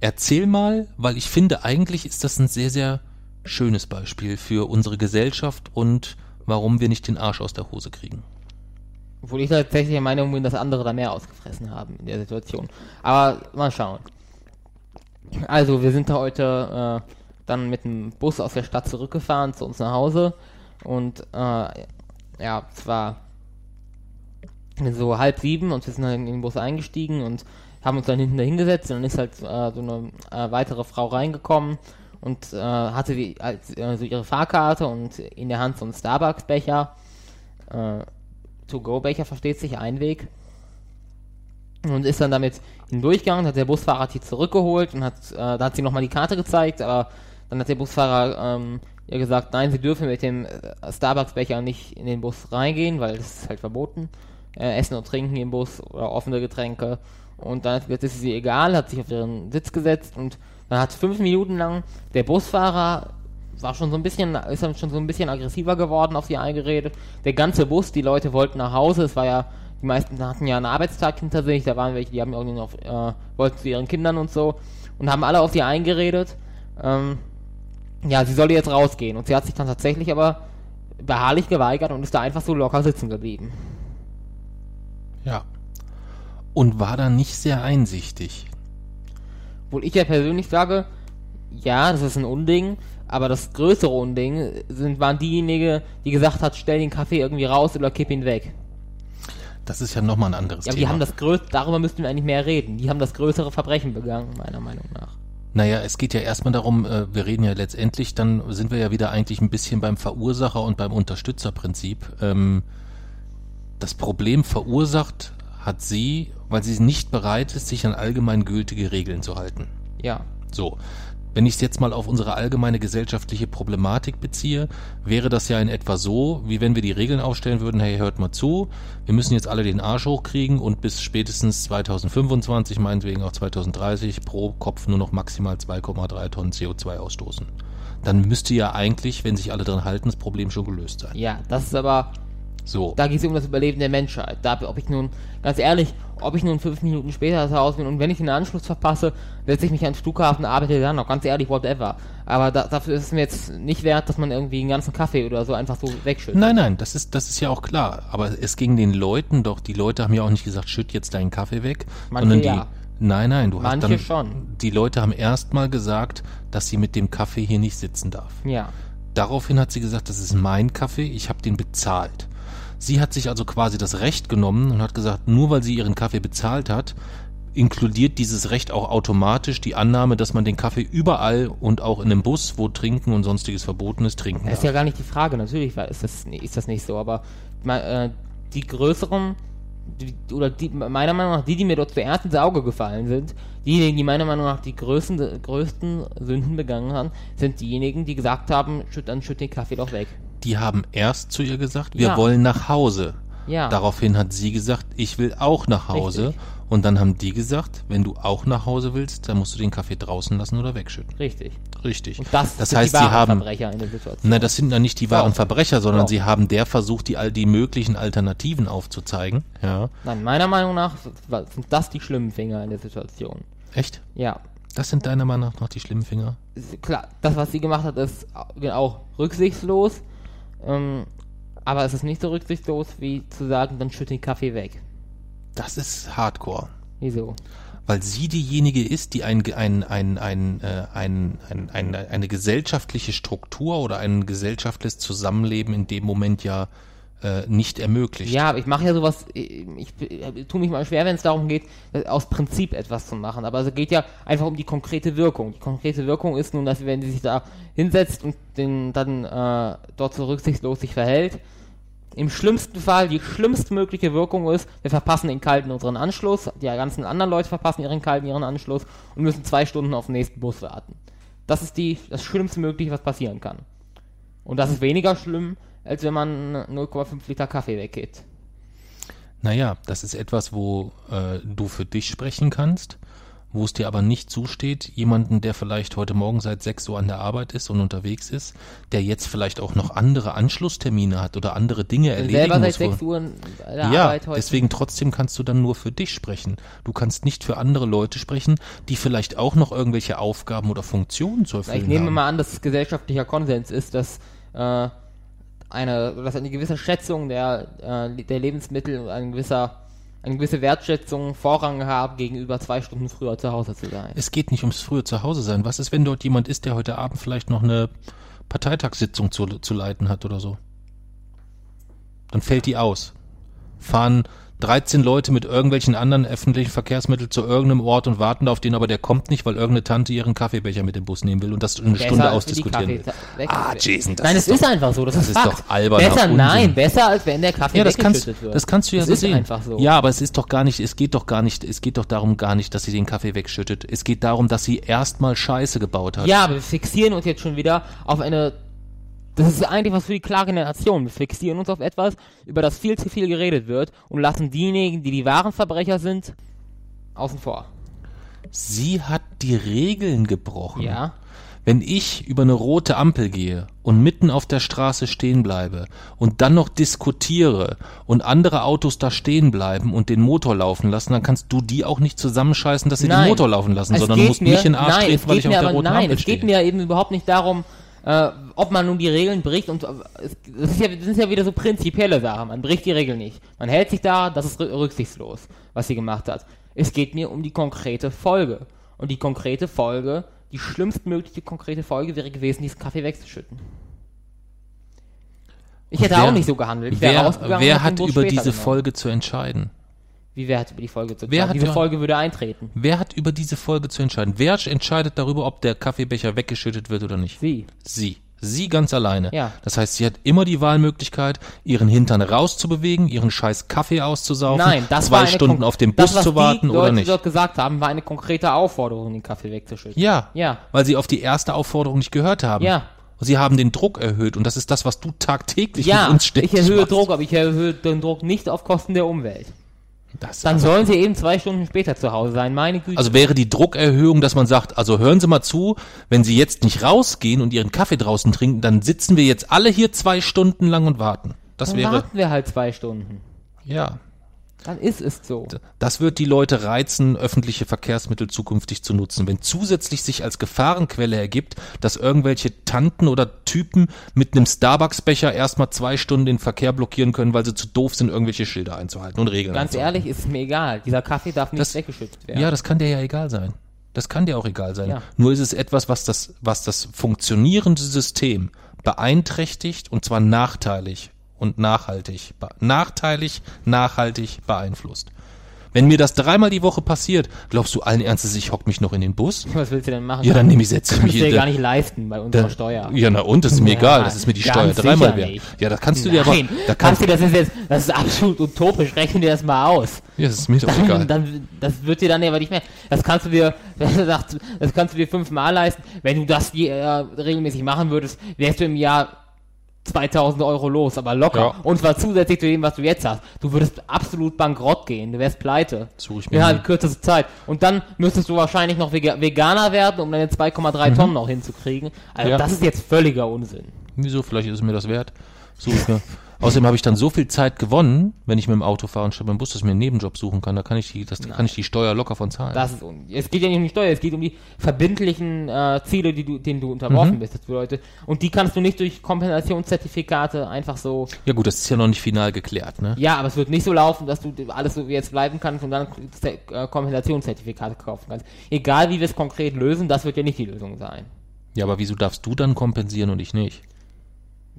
erzähl mal, weil ich finde, eigentlich ist das ein sehr, sehr schönes Beispiel für unsere Gesellschaft und warum wir nicht den Arsch aus der Hose kriegen. Obwohl ich tatsächlich der Meinung bin, dass andere da mehr ausgefressen haben in der Situation. Aber mal schauen. Also, wir sind da heute äh, dann mit dem Bus aus der Stadt zurückgefahren zu uns nach Hause. Und äh, ja, es war so halb sieben und wir sind dann in den Bus eingestiegen und haben uns dann hinten dahingesetzt. Und dann ist halt äh, so eine äh, weitere Frau reingekommen und äh, hatte die, äh, so ihre Fahrkarte und in der Hand so einen Starbucks-Becher. Äh, To-Go-Becher versteht sich, Einweg. Und ist dann damit hindurchgegangen, hat der Busfahrer die zurückgeholt und hat, äh, da hat sie nochmal die Karte gezeigt, aber dann hat der Busfahrer ähm, ihr gesagt, nein, sie dürfen mit dem äh, Starbucks-Becher nicht in den Bus reingehen, weil das ist halt verboten. Äh, Essen und Trinken im Bus oder offene Getränke. Und dann das ist ihr egal, hat sich auf ihren Sitz gesetzt und dann hat fünf Minuten lang der Busfahrer war schon so ein bisschen, ist dann schon so ein bisschen aggressiver geworden auf sie eingeredet. Der ganze Bus, die Leute wollten nach Hause, es war ja, die meisten hatten ja einen Arbeitstag hinter sich, da waren welche, die haben irgendwie noch, äh, wollten zu ihren Kindern und so und haben alle auf sie eingeredet. Ähm, ja, sie solle jetzt rausgehen und sie hat sich dann tatsächlich aber beharrlich geweigert und ist da einfach so locker sitzen geblieben. Ja. Und war da nicht sehr einsichtig. Obwohl ich ja persönlich sage, ja, das ist ein Unding, aber das größere Unding sind, waren diejenigen, die gesagt hat, stell den Kaffee irgendwie raus oder kipp ihn weg. Das ist ja nochmal ein anderes Ja, aber die Thema. haben das größte, darüber müssten wir eigentlich mehr reden. Die haben das größere Verbrechen begangen, meiner Meinung nach. Naja, es geht ja erstmal darum, äh, wir reden ja letztendlich, dann sind wir ja wieder eigentlich ein bisschen beim Verursacher und beim Unterstützerprinzip. Ähm, das Problem verursacht hat sie, weil sie nicht bereit ist, sich an allgemein gültige Regeln zu halten. Ja. So. Wenn ich es jetzt mal auf unsere allgemeine gesellschaftliche Problematik beziehe, wäre das ja in etwa so, wie wenn wir die Regeln aufstellen würden, hey, hört mal zu, wir müssen jetzt alle den Arsch hochkriegen und bis spätestens 2025, meinetwegen auch 2030, pro Kopf nur noch maximal 2,3 Tonnen CO2 ausstoßen. Dann müsste ja eigentlich, wenn sich alle dran halten, das Problem schon gelöst sein. Ja, das ist aber, So. da geht es um das Überleben der Menschheit. Da, ob ich nun, ganz ehrlich, ob ich nun fünf Minuten später zu Hause bin und wenn ich den Anschluss verpasse, setze ich mich ans Flughafen, arbeite dann noch, ganz ehrlich, whatever. Aber da, dafür ist es mir jetzt nicht wert, dass man irgendwie einen ganzen Kaffee oder so einfach so wegschüttet. Nein, nein, das ist, das ist ja auch klar. Aber es ging den Leuten doch, die Leute haben ja auch nicht gesagt, schütt jetzt deinen Kaffee weg, Manche sondern die, ja. nein, nein, du hast Manche dann, schon. die Leute haben erstmal gesagt, dass sie mit dem Kaffee hier nicht sitzen darf. Ja. Daraufhin hat sie gesagt, das ist mein Kaffee, ich habe den bezahlt. Sie hat sich also quasi das Recht genommen und hat gesagt, nur weil sie ihren Kaffee bezahlt hat, inkludiert dieses Recht auch automatisch die Annahme, dass man den Kaffee überall und auch in einem Bus, wo Trinken und sonstiges verboten ist, trinken Das darf. ist ja gar nicht die Frage, natürlich ist das, ist das nicht so, aber äh, die größeren, die, oder die, meiner Meinung nach, die, die mir dort zuerst ins Auge gefallen sind, diejenigen, die meiner Meinung nach die größten, größten Sünden begangen haben, sind diejenigen, die gesagt haben, schütt, dann schütt den Kaffee doch weg. Die haben erst zu ihr gesagt, wir Ja. wollen nach Hause. Ja. Daraufhin hat sie gesagt, ich will auch nach Hause. Richtig. Und dann haben die gesagt, wenn du auch nach Hause willst, dann musst du den Kaffee draußen lassen oder wegschütten. Richtig. Richtig. Und das, das sind heißt, die sie wahren haben, Verbrecher in der Situation. na, das sind dann nicht die wahren Doch. Verbrecher, sondern Doch. sie haben der versucht, die all die möglichen Alternativen aufzuzeigen. Ja. Nein, meiner Meinung nach sind das die schlimmen Finger in der Situation. Echt? Ja. Das sind deiner Meinung nach noch die schlimmen Finger? Klar, das, was sie gemacht hat, ist au- auch rücksichtslos. Ähm, aber es ist nicht so rücksichtslos, wie zu sagen, dann schütt den Kaffee weg. Das ist Hardcore. Wieso? weil sie diejenige ist, die ein, ein, ein, ein, äh, ein, ein, ein, eine gesellschaftliche Struktur oder ein gesellschaftliches Zusammenleben in dem Moment ja äh, nicht ermöglicht. Ja, ich mache ja sowas, ich, ich, ich tue mich mal schwer, wenn es darum geht, aus Prinzip etwas zu machen. Aber es geht ja einfach um die konkrete Wirkung. Die konkrete Wirkung ist nun, dass wenn sie sich da hinsetzt und den, dann äh, dort so rücksichtslos sich verhält, im schlimmsten Fall die schlimmstmögliche Wirkung ist, wir verpassen den Kalten unseren Anschluss, die ganzen anderen Leute verpassen ihren Kalten ihren Anschluss und müssen zwei Stunden auf den nächsten Bus warten. Das ist die, das schlimmste mögliche, was passieren kann. Und das ist weniger schlimm, als wenn man 0,5 Liter Kaffee weggeht. Naja, das ist etwas, wo äh, du für dich sprechen kannst, wo es dir aber nicht zusteht, jemanden, der vielleicht heute Morgen seit 6 Uhr an der Arbeit ist und unterwegs ist, der jetzt vielleicht auch noch andere Anschlusstermine hat oder andere Dinge erledigen Selber muss. seit wo- 6 Uhr an der ja, Arbeit heute. deswegen trotzdem kannst du dann nur für dich sprechen. Du kannst nicht für andere Leute sprechen, die vielleicht auch noch irgendwelche Aufgaben oder Funktionen zu erfüllen Ich nehme haben. mal an, dass es gesellschaftlicher Konsens ist, dass äh, eine, dass eine gewisse Schätzung der, äh, der Lebensmittel und ein gewisser, eine gewisse Wertschätzung Vorrang haben, gegenüber zwei Stunden früher zu Hause zu sein. Es geht nicht ums frühe Zuhause sein. Was ist, wenn dort jemand ist, der heute Abend vielleicht noch eine Parteitagssitzung zu, zu leiten hat oder so? Dann fällt die aus. Fahren 13 Leute mit irgendwelchen anderen öffentlichen Verkehrsmitteln zu irgendeinem Ort und warten auf den, aber der kommt nicht, weil irgendeine Tante ihren Kaffeebecher mit dem Bus nehmen will und das eine Besser, Stunde ausdiskutieren will. Ah, Jason, das Nein, ist es ist doch- einfach so. Das, das ist ist Fakt. doch alberner Besser, nein, besser als wenn der Kaffee Ja, das kannst, wird. das kannst du ja das so ist sehen. einfach so. Ja, aber es ist doch gar nicht, es geht doch gar nicht, es geht doch darum gar nicht, dass sie den Kaffee wegschüttet. Es geht darum, dass sie erstmal Scheiße gebaut hat. Ja, aber wir fixieren uns jetzt schon wieder auf eine. Das ist eigentlich was für die klare Nation. Wir fixieren uns auf etwas, über das viel zu viel geredet wird und lassen diejenigen, die die wahren Verbrecher sind, außen vor. Sie hat die Regeln gebrochen. Ja. Wenn ich über eine rote Ampel gehe und mitten auf der Straße stehen bleibe und dann noch diskutiere und andere Autos da stehen bleiben und den Motor laufen lassen, dann kannst du die auch nicht zusammenscheißen, dass sie den Nein. Motor laufen lassen, Es sondern musst mir, mich in den Arsch nein, treten, weil ich auf der roten nein, Ampel es geht stehe. mir eben überhaupt nicht darum, äh, ob man nun die Regeln bricht und äh, es, das, ist ja, das sind ja wieder so prinzipielle Sachen. Man bricht die Regeln nicht. Man hält sich da, das ist rü- rücksichtslos, was sie gemacht hat. Es geht mir um die konkrete Folge. Und die konkrete Folge, die schlimmstmögliche konkrete Folge wäre gewesen, diesen Kaffee wegzuschütten. Ich hätte Wer- auch nicht so gehandelt. Ich wäre Wer, wer hat über diese genommen. Folge zu entscheiden? Wie wer hat über die Folge zu entscheiden? Diese ja- Folge würde eintreten. Wer hat über diese Folge zu entscheiden? Wer entscheidet darüber, ob der Kaffeebecher weggeschüttet wird oder nicht? Sie. Sie. Sie ganz alleine. Ja. Das heißt, sie hat immer die Wahlmöglichkeit, ihren Hintern rauszubewegen, ihren scheiß Kaffee auszusaufen, Nein, das zwei war eine Stunden kon- auf den das, Bus was zu warten die Leute oder nicht. dort gesagt haben, war eine konkrete Aufforderung, den Kaffee wegzuschütten. Ja, Ja. weil sie auf die erste Aufforderung nicht gehört haben. Ja. Sie haben den Druck erhöht und das ist das, was du tagtäglich Ja, mit uns ich ständig erhöhe machst. Druck, aber ich erhöhe den Druck nicht auf Kosten der Umwelt. Das, Dann sollen sie eben zwei Stunden später zu Hause sein, meine Güte. also wäre die Druckerhöhung, dass man sagt, also hören Sie mal zu, wenn Sie jetzt nicht rausgehen und Ihren Kaffee draußen trinken, dann sitzen wir jetzt alle hier zwei Stunden lang und warten. Das dann wäre, warten wir halt zwei Stunden. ja, Dann ist es so. Das wird die Leute reizen, öffentliche Verkehrsmittel zukünftig zu nutzen. Wenn zusätzlich sich als Gefahrenquelle ergibt, dass irgendwelche Tanten oder Typen mit einem Starbucks-Becher erstmal zwei Stunden den Verkehr blockieren können, weil sie zu doof sind, irgendwelche Schilder einzuhalten und Regeln Ganz einzuhalten. ehrlich, ist mir egal. Dieser Kaffee darf nicht Das- weggeschüttet werden. Ja, das kann dir ja egal sein. Das kann dir auch egal sein. Ja. Nur ist es etwas, was das, was das funktionierende System beeinträchtigt und zwar nachteilig und nachhaltig, nachteilig, nachhaltig beeinflusst. Wenn mir das dreimal die Woche passiert, glaubst du allen Ernstes, ich hock mich noch in den Bus? Was willst du denn machen? Ja, dann nehme ich, setze ich mich kannst du dir gar nicht leisten bei unserer Steuer. Ja, na und, das ist mir Ja, egal, das ist mir die Steuer dreimal wert. Ja, das kannst du dir aber, Nein, da kannst du, das ist jetzt, das ist absolut utopisch, rechne dir das mal aus. ja, das ist mir doch Dann, egal. dann, das wird dir dann aber nicht mehr, das kannst du dir, (laughs) das das kannst du dir fünfmal leisten. Wenn du das äh, regelmäßig machen würdest, wärst du im Jahr 2000 Euro los, aber locker. Ja. Und zwar zusätzlich zu dem, was du jetzt hast. Du würdest absolut bankrott gehen, du wärst pleite. Suche ich mir Innerhalb nie. kürzester Zeit. Und dann müsstest du wahrscheinlich noch Vega Veganer werden, um deine 2,3 Tonnen noch hinzukriegen. Also Mhm. Ja. das ist jetzt völliger Unsinn. Wieso? Vielleicht ist es mir das wert. Suche ich mir. (laughs) Außerdem habe ich dann so viel Zeit gewonnen, wenn ich mit dem Auto fahre und statt mit dem Bus, dass ich mir einen Nebenjob suchen kann. Da kann ich die, das kann ich die Steuer locker von zahlen. Das ist un es geht ja nicht um die Steuer, es geht um die verbindlichen äh, Ziele, die du, denen du Mhm. unterworfen bist. Das bedeutet, und die kannst du nicht durch Kompensationszertifikate einfach so. ja gut, das ist ja noch nicht final geklärt, ne? Ja, aber es wird nicht so laufen, dass du alles so wie jetzt bleiben kannst und dann äh, Kompensationszertifikate kaufen kannst. Egal wie wir es konkret lösen, das wird ja nicht die Lösung sein. Ja, aber wieso darfst du dann kompensieren und ich nicht?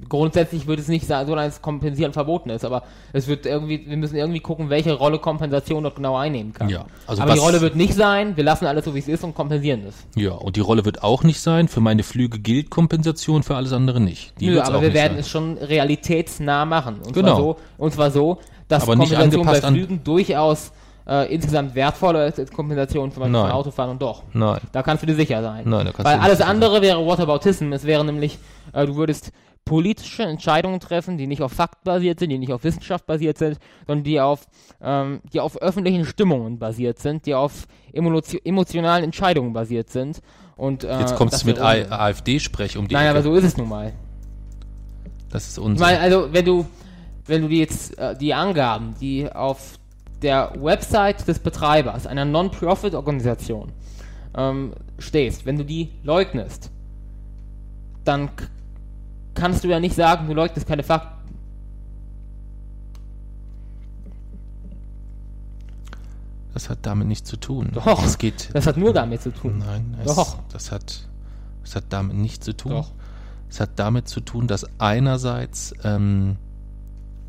Grundsätzlich würde es nicht sein, so dass Kompensieren verboten ist, aber es wird irgendwie, wir müssen irgendwie gucken, welche Rolle Kompensation dort genau einnehmen kann. Ja, also aber die Rolle wird nicht sein, wir lassen alles so wie es ist und kompensieren es. Ja, und die Rolle wird auch nicht sein, für meine Flüge gilt Kompensation, für alles andere nicht. Die Nö, aber wir werden sein. es schon realitätsnah machen. Und Genau. zwar so, und zwar so dass Aber Kompensation bei Flügen durchaus äh, insgesamt wertvoller ist als Kompensation zum Beispiel Autofahren und doch. Nein. Da kannst du dir sicher sein. Nein, da kannst Weil du alles sein. andere wäre Whataboutism. Es wäre nämlich, äh, du würdest politische Entscheidungen treffen, die nicht auf Fakt basiert sind, die nicht auf Wissenschaft basiert sind, sondern die auf, ähm, die auf öffentlichen Stimmungen basiert sind, die auf emotio emotionalen Entscheidungen basiert sind. Und, äh, Jetzt kommst du mit. AfD-Sprech um die Nein, Ecke. aber so ist es nun mal. das ist Ich Unsinn. meine, also wenn du, wenn du die jetzt äh, die Angaben, die auf der Website des Betreibers einer Non-Profit-Organisation ähm, stehst, wenn du die leugnest, dann kannst du ja nicht sagen, du leugnest keine Fakten. das hat damit nichts zu tun. Doch. Es geht. Das hat nur damit zu tun. Nein, es, Doch. das hat, das hat damit nichts zu tun. Doch. Es hat damit zu tun, dass einerseits ähm,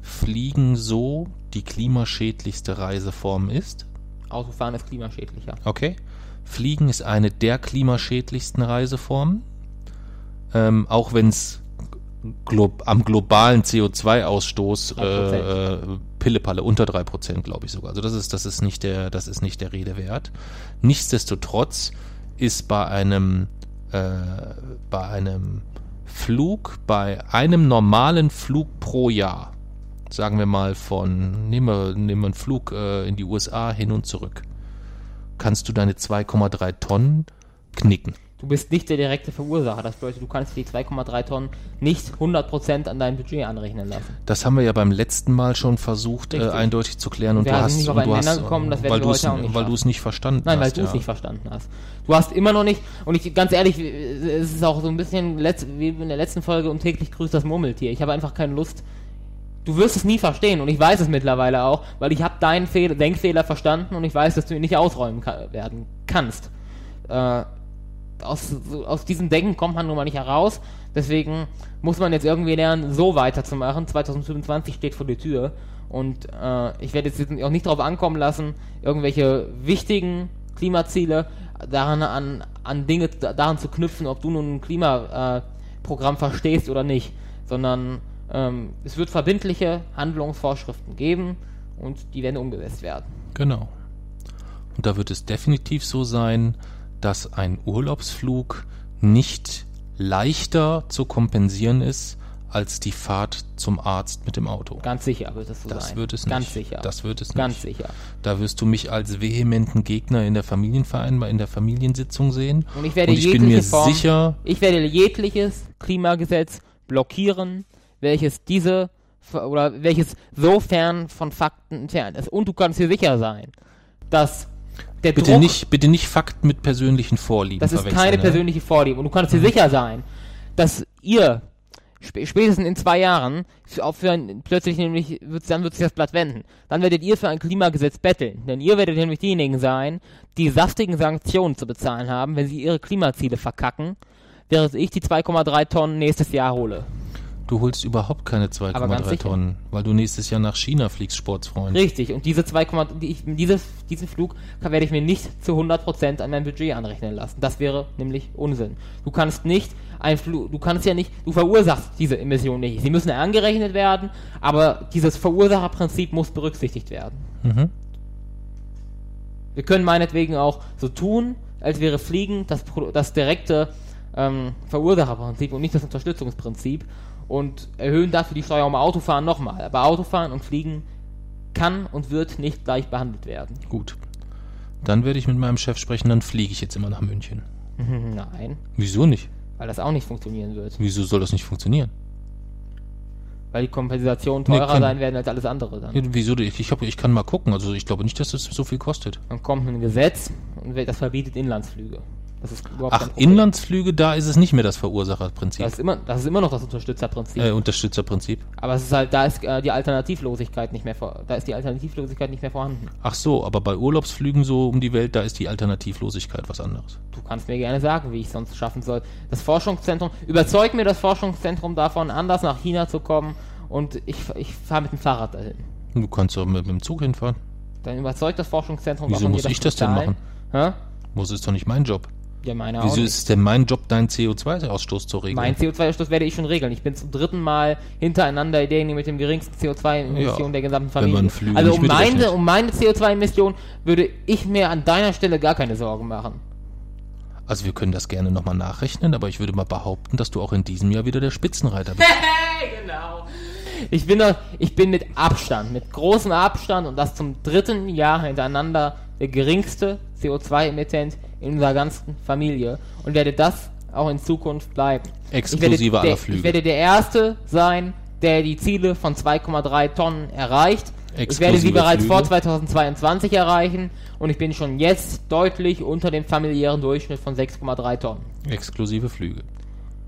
Fliegen so die klimaschädlichste Reiseform ist. Autofahren ist klimaschädlicher. Okay. Fliegen ist eine der klimaschädlichsten Reiseformen. Ähm, auch wenn es glo am globalen CO2-Ausstoß äh, 3%. äh, Pillepalle unter 3%, glaube ich sogar. Also das ist, das ist nicht der, das ist nicht der Rede wert. Nichtsdestotrotz ist bei einem, äh, bei einem Flug, bei einem normalen Flug pro Jahr, sagen wir mal von, nehmen wir, nehmen wir einen Flug äh, in die USA hin und zurück, kannst du deine 2,3 Tonnen knicken. Du bist nicht der direkte Verursacher. Das bedeutet, du kannst die 2,3 Tonnen nicht 100% an dein Budget anrechnen lassen. Das haben wir ja beim letzten Mal schon versucht, äh, eindeutig zu klären und du hast, nicht und du hast gekommen, das weil du es, nicht weil nicht verstanden Nein, weil hast. du es ja. nicht verstanden hast. Du hast immer noch nicht, und ich ganz ehrlich, es ist auch so ein bisschen letzt, wie in der letzten Folge und täglich grüßt das Murmeltier. Ich habe einfach keine Lust. Du wirst es nie verstehen und ich weiß es mittlerweile auch, weil ich habe deinen Fehl Denkfehler verstanden und ich weiß, dass du ihn nicht ausräumen ka werden kannst. Äh, aus, aus diesem Denken kommt man nun mal nicht heraus. Deswegen muss man jetzt irgendwie lernen, so weiterzumachen. 2025 steht vor der Tür. Und äh, ich werde jetzt auch nicht darauf ankommen lassen, irgendwelche wichtigen Klimaziele daran an, an Dinge da- daran zu knüpfen, ob du nun ein Klimaprogramm äh, verstehst oder nicht. Sondern ähm, es wird verbindliche Handlungsvorschriften geben und die werden umgesetzt werden. Genau. Und da wird es definitiv so sein, dass ein Urlaubsflug nicht leichter zu kompensieren ist als die Fahrt zum Arzt mit dem Auto. Ganz sicher wird es so Das sein. wird es Ganz nicht. sicher. Das wird es Ganz nicht. sicher. Da wirst du mich als vehementen Gegner in der Familienvereinbar in der Familiensitzung sehen. Und ich werde Und ich bin mir Form, sicher, Ich werde jegliches Klimagesetz blockieren, welches diese oder welches so fern von Fakten entfernt ist. Und du kannst dir sicher sein, dass der bitte Druck, nicht, bitte nicht Fakten mit persönlichen Vorlieben das ist keine ne? persönliche Vorliebe. Und du kannst dir sicher sein, dass ihr sp spätestens in zwei Jahren für, auch für ein, plötzlich nämlich dann wird sich das Blatt wenden. Dann werdet ihr für ein Klimagesetz betteln. Denn ihr werdet nämlich diejenigen sein, die saftigen Sanktionen zu bezahlen haben, wenn sie ihre Klimaziele verkacken, während ich die 2,3 Tonnen nächstes Jahr hole. Du holst überhaupt keine Aber ganz 2,3 sicher. Tonnen, weil du nächstes Jahr nach China fliegst, Sportsfreund. Richtig, und diese 2, die ich, diese, diesen Flug kann, werde ich mir nicht zu 100% an mein Budget anrechnen lassen. Das wäre nämlich Unsinn. Du kannst nicht ein Flug, du kannst ja nicht, du verursachst diese Emissionen nicht. Sie müssen angerechnet werden, aber dieses Verursacherprinzip muss berücksichtigt werden. Mhm. Wir können meinetwegen auch so tun, als wäre Fliegen das, das direkte ähm, Verursacherprinzip und nicht das Unterstützungsprinzip und erhöhen dafür die Steuer um Autofahren nochmal. Aber Autofahren und Fliegen kann und wird nicht gleich behandelt werden. Gut. Dann werde ich mit meinem Chef sprechen, dann fliege ich jetzt immer nach München. (laughs) Nein, Wieso nicht? weil das auch nicht funktionieren wird. Wieso soll das nicht funktionieren? Weil die Kompensationen Nee, teurer kann- sein werden als alles andere dann. Ja, wieso? Ich, ich, hab, ich kann mal gucken. Also ich glaube nicht, dass das so viel kostet. Dann kommt ein Gesetz und das verbietet Inlandsflüge. Das ist überhaupt Ach. Inlandsflüge, da ist es nicht mehr das Verursacherprinzip. Das ist, immer, das ist immer noch das Unterstützerprinzip. äh, Unterstützerprinzip. Aber es ist halt, da ist äh, die Alternativlosigkeit nicht mehr da ist die Alternativlosigkeit nicht mehr vorhanden. Ach so, aber bei Urlaubsflügen so um die Welt, da ist die Alternativlosigkeit was anderes. Du kannst mir gerne sagen, wie ich sonst schaffen soll. Das Forschungszentrum, überzeug mir das Forschungszentrum davon, anders nach China zu kommen und ich, ich fahre mit dem Fahrrad dahin. Du kannst doch mit, mit dem Zug hinfahren. Dann überzeugt das Forschungszentrum Wieso davon, muss ich das denn machen? Hä? Das ist doch nicht mein Job. Ja, meine Wieso ist es denn mein Job, deinen CO2-Ausstoß zu regeln? Mein CO2-Ausstoß werde ich schon regeln. Ich bin zum dritten Mal hintereinander derjenige mit dem geringsten CO2-Emissionen Ja, der gesamten Familie. Also um meine, um meine CO2-Emission würde ich mir an deiner Stelle gar keine Sorgen machen. Also wir können das gerne nochmal nachrechnen, aber ich würde mal behaupten, dass du auch in diesem Jahr wieder der Spitzenreiter bist. Hey, (laughs) genau. Ich bin, doch, ich bin mit Abstand, mit großem Abstand und das zum dritten Jahr hintereinander der geringste CO2-Emittent in unserer ganzen Familie und werde das auch in Zukunft bleiben. Exklusive aller Flüge. Ich werde der Erste sein, der die Ziele von 2,3 Tonnen erreicht. ich werde sie Exklusive bereits Flüge. vor 2022 erreichen und ich bin schon jetzt deutlich unter dem familiären Durchschnitt von 6,3 Tonnen. Exklusive Flüge.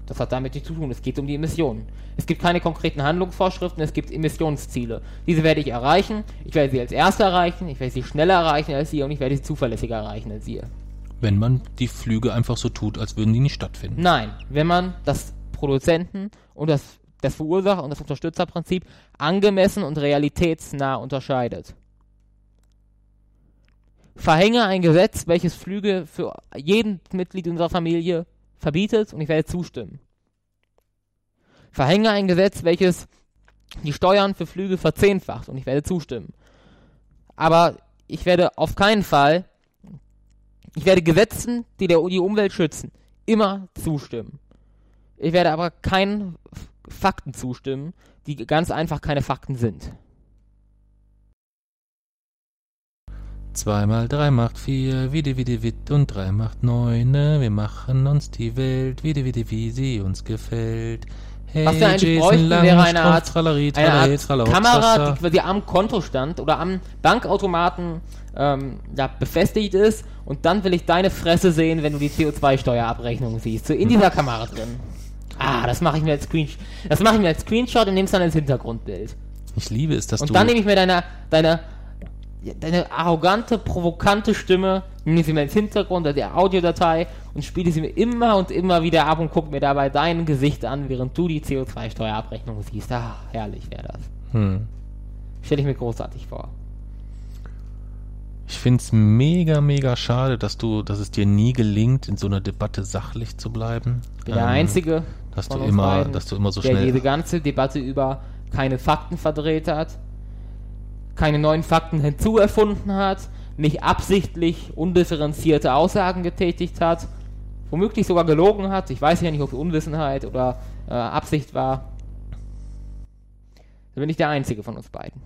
Das hat damit nichts zu tun. Es geht um die Emissionen. Es gibt keine konkreten Handlungsvorschriften, es gibt Emissionsziele. Diese werde ich erreichen. Ich werde sie als Erster erreichen, ich werde sie schneller erreichen als ihr und ich werde sie zuverlässiger erreichen als ihr. Wenn man die Flüge einfach so tut, als würden die nicht stattfinden. Nein, wenn man das Produzenten und das, das Verursacher und das Unterstützerprinzip angemessen und realitätsnah unterscheidet. Verhänge ein Gesetz, welches Flüge für jeden Mitglied unserer Familie verbietet und ich werde zustimmen. Verhänge ein Gesetz, welches die Steuern für Flüge verzehnfacht und ich werde zustimmen. Aber ich werde auf keinen Fall, ich werde Gesetzen, die der, die Umwelt schützen, immer zustimmen. Ich werde aber keinen Fakten zustimmen, die ganz einfach keine Fakten sind. Zwei mal drei macht vier, wie die wie die Witt und drei macht neun. ne? Wir machen uns die Welt, wie die wie sie uns gefällt. Hey, Was wir eigentlich Jason bräuchten, wäre eine Art, Tralali, eine Tralala, Art Tralala, Kamera, die quasi am Kontostand oder am Bankautomaten ähm, ja, befestigt ist und dann will ich deine Fresse sehen, wenn du die CO2-Steuerabrechnung siehst. So in dieser Kamera drin. Ah, das mache ich mir als Screenshot. Das mache ich mir als Screenshot und nehme es dann als Hintergrundbild. Ich liebe es, dass Und du... dann nehme ich mir deine, deine, deine arrogante, provokante Stimme, nehme sie mir als Hintergrund der Audiodatei und spiele sie mir immer und immer wieder ab und gucke mir dabei dein Gesicht an, während du die CO2-Steuerabrechnung siehst. Ah, herrlich wäre das. hm. Stelle ich mir großartig vor. Ich finde es mega, mega schade, dass du, dass es dir nie gelingt, in so einer Debatte sachlich zu bleiben. Ich bin der Ähm, Einzige, dass du immer, beiden, dass du immer so der schnell. diese ganze Debatte über keine Fakten verdreht hat, keine neuen Fakten hinzuerfunden hat, nicht absichtlich undifferenzierte Aussagen getätigt hat, womöglich sogar gelogen hat. Ich weiß ja nicht, ob es Unwissenheit oder äh, Absicht war. Da bin ich der Einzige von uns beiden.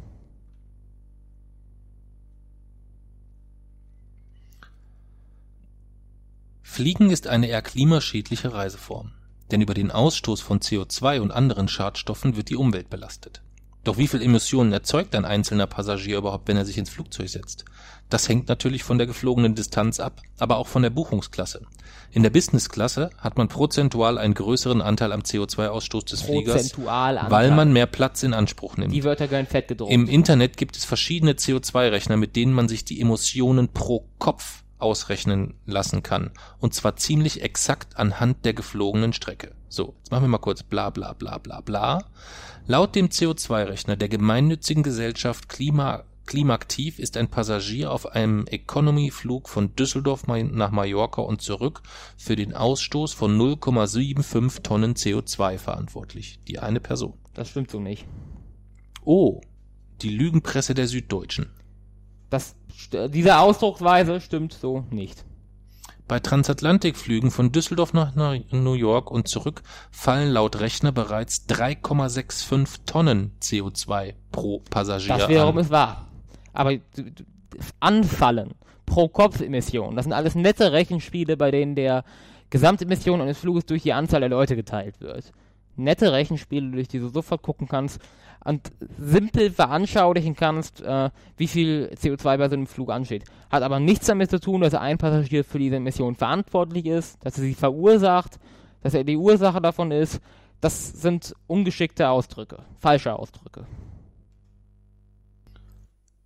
Fliegen ist eine eher klimaschädliche Reiseform, denn über den Ausstoß von CO2 und anderen Schadstoffen wird die Umwelt belastet. Doch wie viel Emissionen erzeugt ein einzelner Passagier überhaupt, wenn er sich ins Flugzeug setzt? Das hängt natürlich von der geflogenen Distanz ab, aber auch von der Buchungsklasse. In der Businessklasse hat man prozentual einen größeren Anteil am CO2-Ausstoß des Fliegers, weil man mehr Platz in Anspruch nimmt. Die Wörter gehören fett gedruckt. Im Internet gibt es verschiedene CO2-Rechner, mit denen man sich die Emissionen pro Kopf ausrechnen lassen kann. Und zwar ziemlich exakt anhand der geflogenen Strecke. So, jetzt machen wir mal kurz bla bla bla bla bla. Laut dem CO2-Rechner der gemeinnützigen Gesellschaft Klima Klimaktiv ist ein Passagier auf einem Economy-Flug von Düsseldorf nach Mallorca und zurück für den Ausstoß von 0,75 Tonnen CO2 verantwortlich. Die eine Person. das stimmt so nicht. Oh, die Lügenpresse der Süddeutschen. Das, diese Ausdrucksweise stimmt so nicht. Bei Transatlantikflügen von Düsseldorf nach Na- New York und zurück fallen laut Rechner bereits 3,65 Tonnen CO2 pro Passagier Das wiederum an. ist wahr. Aber Anfallen pro Kopf-Emission, das sind alles nette Rechenspiele, bei denen der Gesamtemission eines Fluges durch die Anzahl der Leute geteilt wird. Nette Rechenspiele, durch die du sofort gucken kannst und simpel veranschaulichen kannst, äh, wie viel CO2 bei so einem Flug ansteht. Hat aber nichts damit zu tun, dass ein Passagier für diese Mission verantwortlich ist, dass er sie verursacht, dass er die Ursache davon ist. Das sind ungeschickte Ausdrücke, falsche Ausdrücke.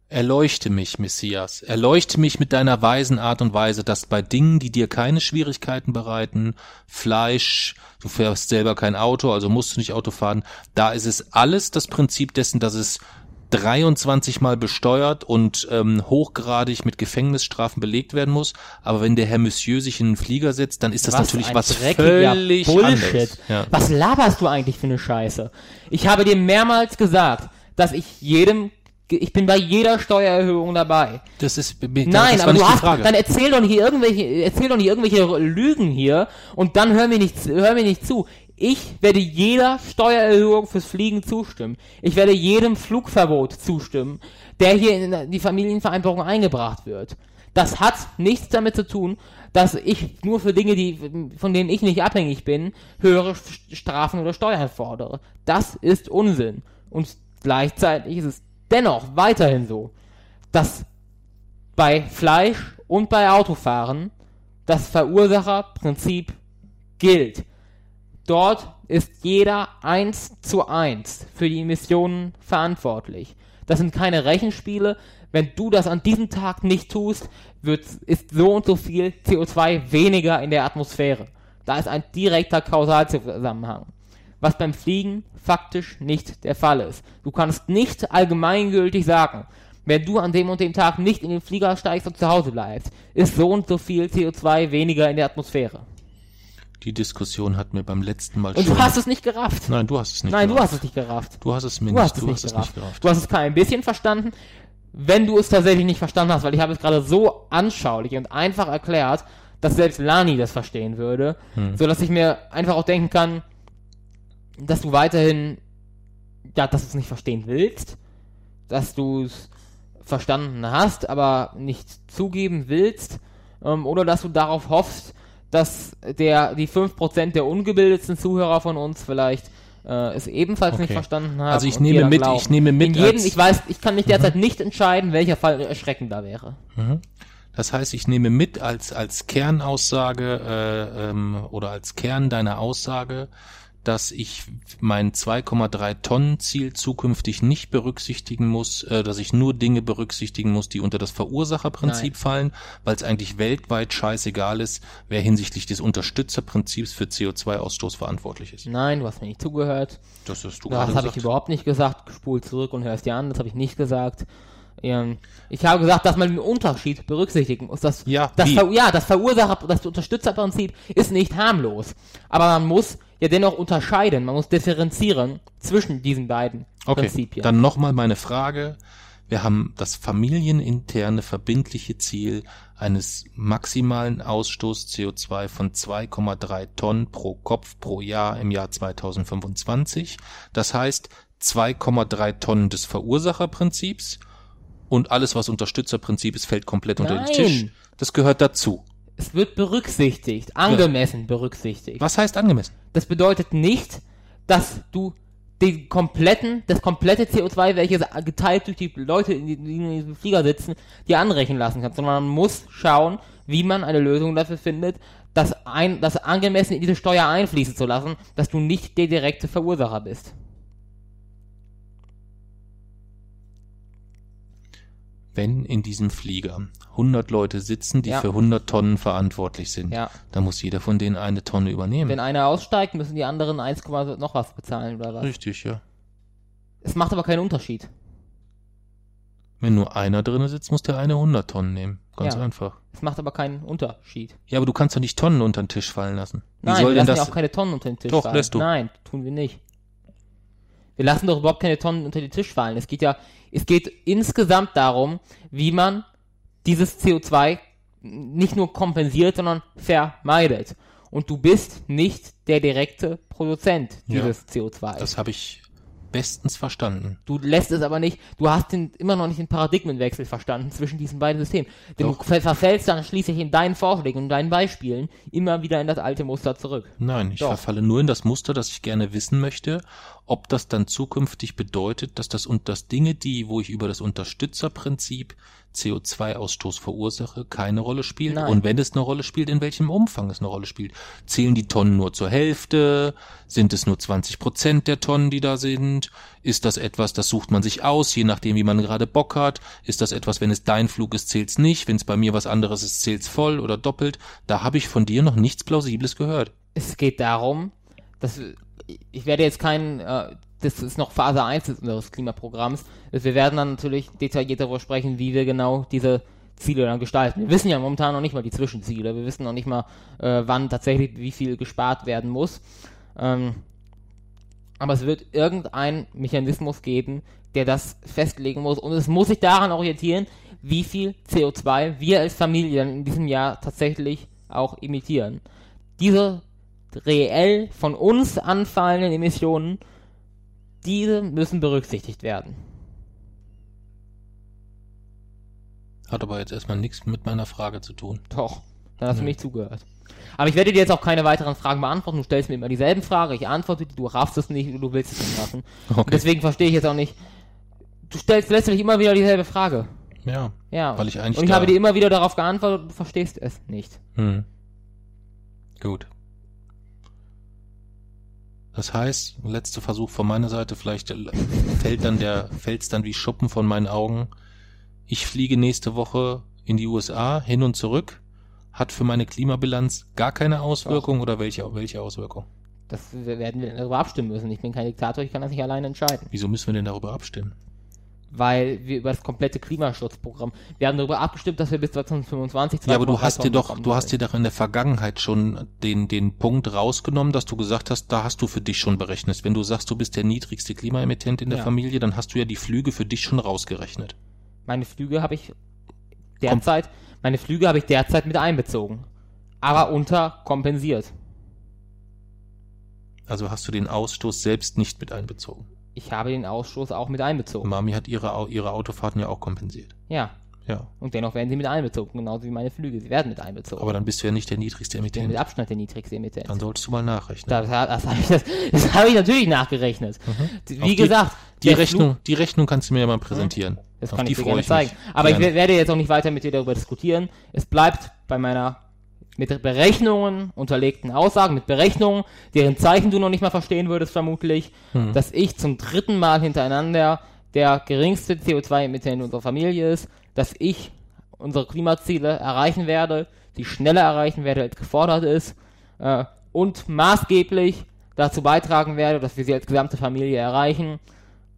Erleuchte mich, Messias, erleuchte mich mit deiner weisen Art und Weise, dass bei Dingen, die dir keine Schwierigkeiten bereiten, Fleisch, du fährst selber kein Auto, also musst du nicht Auto fahren, da ist es alles das Prinzip dessen, dass es 23 Mal besteuert und ähm, hochgradig mit Gefängnisstrafen belegt werden muss. Aber wenn der Herr Monsieur sich in einen Flieger setzt, dann ist das Was natürlich was völlig Bullshit. Ja. Was laberst du eigentlich für eine Scheiße? Ich habe dir mehrmals gesagt, dass ich jedem, ich bin bei jeder Steuererhöhung dabei. Das ist Nein, das aber du hast, dann erzähl doch nicht irgendwelche, erzähl doch nicht irgendwelche Lügen hier und dann hör mir nicht, hör mir nicht zu. Ich werde jeder Steuererhöhung fürs Fliegen zustimmen. Ich werde jedem Flugverbot zustimmen, der hier in die Familienvereinbarung eingebracht wird. Das hat nichts damit zu tun, dass ich nur für Dinge, die, von denen ich nicht abhängig bin, höhere Strafen oder Steuern fordere. Das ist Unsinn. Und gleichzeitig ist es dennoch weiterhin so, dass bei Fleisch und bei Autofahren das Verursacherprinzip gilt. Dort ist jeder eins zu eins für die Emissionen verantwortlich. Das sind keine Rechenspiele. Wenn du das an diesem Tag nicht tust, wird, ist so und so viel CO2 weniger in der Atmosphäre. Da ist ein direkter Kausalzusammenhang. Was beim Fliegen faktisch nicht der Fall ist. Du kannst nicht allgemeingültig sagen, wenn du an dem und dem Tag nicht in den Flieger steigst und zu Hause bleibst, ist so und so viel CO2 weniger in der Atmosphäre. Die Diskussion hat mir beim letzten Mal Und schon. du hast es nicht gerafft. Nein, du hast es nicht. Nein, du gerafft. hast es nicht gerafft. Du hast es mir Du nicht. du hast es gerafft. nicht gerafft. Du hast es kein bisschen verstanden. Wenn du es tatsächlich nicht verstanden hast, weil ich habe es gerade so anschaulich und einfach erklärt, dass selbst Lani das verstehen würde, Hm. so dass ich mir einfach auch denken kann, dass du weiterhin, ja, dass du es nicht verstehen willst, dass du es verstanden hast, aber nicht zugeben willst, ähm, oder dass du darauf hoffst, dass der, die 5% der ungebildetsten Zuhörer von uns vielleicht äh, es ebenfalls nicht Okay. verstanden haben. Also ich nehme mit- glauben. ich nehme mit In jedem, ich weiß, ich kann mich derzeit nicht entscheiden, welcher Fall erschreckender wäre. Mhm. Das heißt, ich nehme mit als, als Kernaussage äh, ähm, oder als Kern deiner Aussage, dass ich mein 2,3 Tonnen Ziel zukünftig nicht berücksichtigen muss, äh, dass ich nur Dinge berücksichtigen muss, die unter das Verursacherprinzip Nein. fallen, weil es eigentlich weltweit scheißegal ist, wer hinsichtlich des Unterstützerprinzips für CO2-Ausstoß verantwortlich ist. Nein, du hast mir nicht zugehört. Das hast du Das gerade habe ich überhaupt nicht gesagt. Spul zurück und hörst dir an. Das habe ich nicht gesagt. Ähm, ich habe gesagt, dass man den Unterschied berücksichtigen muss. Das, Ja, das? Ver ja, das Verursacher, das Unterstützerprinzip ist nicht harmlos. Aber man muss ja dennoch unterscheiden. Man muss differenzieren zwischen diesen beiden Okay, Prinzipien. dann nochmal meine Frage. Wir haben das familieninterne verbindliche Ziel eines maximalen Ausstoß CO2 von 2,3 Tonnen pro Kopf pro Jahr im Jahr 2025. Das heißt 2,3 Tonnen des Verursacherprinzips und alles, was Unterstützerprinzip ist, fällt komplett unter den Nein. Tisch. Das gehört dazu. es wird berücksichtigt, angemessen berücksichtigt. Was heißt angemessen? Das bedeutet nicht, dass du den kompletten, das komplette CO2, welches geteilt durch die Leute, die in diesem Flieger sitzen, dir anrechnen lassen kannst, sondern man muss schauen, wie man eine Lösung dafür findet, das, ein, das angemessen in diese Steuer einfließen zu lassen, dass du nicht der direkte Verursacher bist. Wenn in diesem Flieger 100 Leute sitzen, die Ja. für 100 Tonnen verantwortlich sind, Ja. dann muss jeder von denen eine Tonne übernehmen. Wenn einer aussteigt, müssen die anderen 1, noch was bezahlen oder was. Richtig, ja. Es macht aber keinen Unterschied. Wenn nur einer drinne sitzt, muss der eine 100 Tonnen nehmen. Ganz Ja. einfach. Es macht aber keinen Unterschied. Ja, aber du kannst doch nicht Tonnen unter den Tisch fallen lassen. Wie Nein, soll wir denn lassen das? ja auch keine Tonnen unter den Tisch Doch, fallen. lässt du. Nein, tun wir nicht. Wir lassen doch überhaupt keine Tonnen unter den Tisch fallen. Es geht ja, es geht insgesamt darum, wie man dieses CO2 nicht nur kompensiert, sondern vermeidet. Und du bist nicht der direkte Produzent Ja. dieses CO2. das habe ich bestens verstanden. Du lässt es aber nicht, du hast den, immer noch nicht den Paradigmenwechsel verstanden zwischen diesen beiden Systemen. Denn Doch. du ver verfällst dann schließlich in deinen Vorschlägen und deinen Beispielen immer wieder in das alte Muster zurück. Nein, ich Doch. verfalle nur in das Muster, das ich gerne wissen möchte, ob das dann zukünftig bedeutet, dass das und das Dinge, die, wo ich über das Unterstützerprinzip CO2-Ausstoß verursache, keine Rolle spielt. Nein. Und wenn es eine Rolle spielt, in welchem Umfang es eine Rolle spielt. Zählen die Tonnen nur zur Hälfte? Sind es nur 20 Prozent der Tonnen, die da sind? Ist das etwas, das sucht man sich aus, je nachdem, wie man gerade Bock hat? Ist das etwas, wenn es dein Flug ist, zählt's nicht? Wenn es bei mir was anderes ist, zählt's voll oder doppelt? Da habe ich von dir noch nichts Plausibles gehört. Es geht darum, dass ich werde jetzt keinen, äh, das ist noch Phase 1 unseres Klimaprogramms, dass wir werden dann natürlich detailliert darüber sprechen, wie wir genau diese Ziele dann gestalten. Wir wissen ja momentan noch nicht mal die Zwischenziele, wir wissen noch nicht mal, äh, wann tatsächlich wie viel gespart werden muss. Ähm, aber es wird irgendeinen Mechanismus geben, der das festlegen muss und es muss sich daran orientieren, wie viel CO2 wir als Familie dann in diesem Jahr tatsächlich auch emittieren. Diese reell von uns anfallenden Emissionen, diese müssen berücksichtigt werden. Hat aber jetzt erstmal nichts mit meiner Frage zu tun. Doch, dann hast du Ja. mir nicht zugehört. Aber ich werde dir jetzt auch keine weiteren Fragen beantworten. Du stellst mir immer dieselben Fragen, ich antworte dir, du raffst es nicht, du willst es nicht machen. Und (laughs) Okay. deswegen verstehe ich jetzt auch nicht. Du stellst letztlich immer wieder dieselbe Frage. Ja. Ja. Weil ich eigentlich Und ich habe dir immer wieder darauf geantwortet und du verstehst es nicht. Hm. Gut. Das heißt, letzter Versuch von meiner Seite, vielleicht fällt dann der, fällt's dann wie Schuppen von meinen Augen. Ich fliege nächste Woche in die USA hin und zurück. Hat für meine Klimabilanz gar keine Auswirkung oder welche, welche Auswirkung? Das werden wir darüber abstimmen müssen. Ich bin kein Diktator, ich kann das nicht alleine entscheiden. Wieso müssen wir denn darüber abstimmen? Weil wir über das komplette Klimaschutzprogramm, wir haben darüber abgestimmt, dass wir bis 2025 Ja, aber du 2,3 hast dir doch, du hast dir doch in der Vergangenheit schon den, den Punkt rausgenommen, dass du gesagt hast, da hast du für dich schon berechnet. Wenn du sagst, du bist der niedrigste Klimaemittent in der Ja. Familie, dann hast du ja die Flüge für dich schon rausgerechnet. Meine Flüge habe ich derzeit, meine Flüge habe ich derzeit mit einbezogen. Aber unterkompensiert. Also hast du den Ausstoß selbst nicht mit einbezogen. Ich habe den Ausstoß auch mit einbezogen. Mami hat ihre, ihre Autofahrten ja auch kompensiert. Ja. Ja. Und dennoch werden sie mit einbezogen, genauso wie meine Flüge. Sie werden mit einbezogen. Aber dann bist du ja nicht der niedrigste ich bin Emittent. mit Abstand der niedrigste Emittent. Dann solltest du mal nachrechnen. Das, das habe ich, das, das hab ich natürlich nachgerechnet. Wie Mhm. Auf die- gesagt, die Rechnung, die Rechnung kannst du mir ja mal präsentieren. Das Auf kann ich dir gerne ich zeigen. Aber ich Gerne. wer- werde jetzt auch nicht weiter mit dir darüber diskutieren. Es bleibt bei meiner mit Berechnungen unterlegten Aussagen, mit Berechnungen, deren Zeichen du noch nicht mal verstehen würdest vermutlich, Hm. dass ich zum dritten Mal hintereinander der geringste CO2-Emittent unserer Familie ist, dass ich unsere Klimaziele erreichen werde, die schneller erreichen werde, als gefordert ist, äh, und maßgeblich dazu beitragen werde, dass wir sie als gesamte Familie erreichen.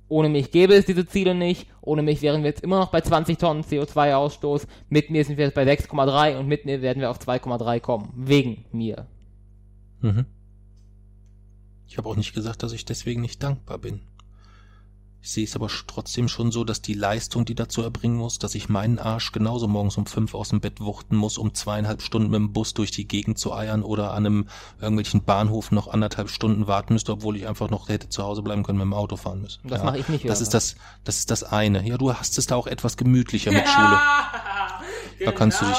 Ohne mich gäbe es diese Ziele nicht. Ohne mich wären wir jetzt immer noch bei 20 Tonnen CO2-Ausstoß. Mit mir sind wir jetzt bei 6,3 und mit mir werden wir auf 2,3 kommen. Wegen mir. Mhm. Ich habe auch nicht gesagt, dass ich deswegen nicht dankbar bin. Ich sehe es aber trotzdem schon so, dass die Leistung, die dazu erbringen muss, dass ich meinen Arsch genauso morgens um fünf aus dem Bett wuchten muss, um zweieinhalb Stunden mit dem Bus durch die Gegend zu eiern oder an einem irgendwelchen Bahnhof noch anderthalb Stunden warten müsste, obwohl ich einfach noch hätte zu Hause bleiben können, mit dem Auto fahren müssen. Das mache ich nicht, Das Hörer. ist das, das ist das eine. Ja, du hast es da auch etwas gemütlicher mit Schule. Da kannst du dich,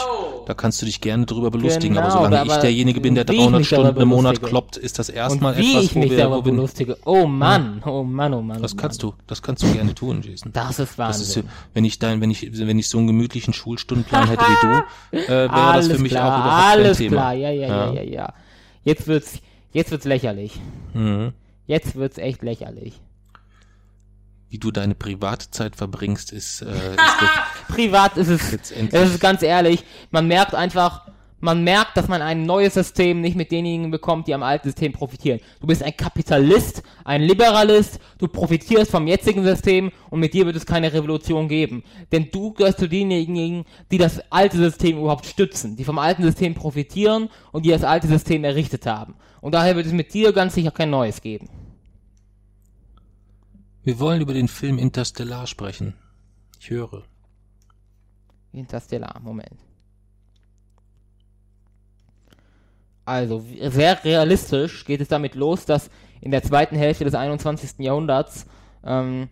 da kannst du dich gerne drüber belustigen, aber Genau, solange aber ich derjenige bin, der wie ich 300 mich darüber Stunden im Monat kloppt, ist das Und erstmal wie etwas, ich wo mich wir, wo wir belustige. Oh Mann, oh Mann, oh Mann. das oh kannst du, das kannst du gerne tun, Jason. Das ist Das Wahnsinn. ist, so- wenn ich dein, wenn ich, wenn ich so einen gemütlichen Schulstundenplan hätte wie du, (laughs) äh, wäre das für mich klar, auch überhaupt kein alles Thema. klar, ja, ja, ja, ja, ja. Jetzt wird's, jetzt wird's lächerlich. Mhm. Jetzt wird's echt lächerlich. Wie du deine Privatzeit verbringst, ist, äh, ist (laughs) das Privat ist es, jetzt endlich. es ist ganz ehrlich, man merkt einfach, man merkt, dass man ein neues System nicht mit denjenigen bekommt, die am alten System profitieren. Du bist ein Kapitalist, ein Liberalist, du profitierst vom jetzigen System und mit dir wird es keine Revolution geben. Denn du gehörst zu denjenigen, die das alte System überhaupt stützen, die vom alten System profitieren und die das alte System errichtet haben. Und daher wird es mit dir ganz sicher kein neues geben. Wir wollen über den Film Interstellar sprechen. Ich höre. Interstellar, Moment. Also, sehr realistisch geht es damit los, dass in der zweiten Hälfte des 21. Jahrhunderts ähm,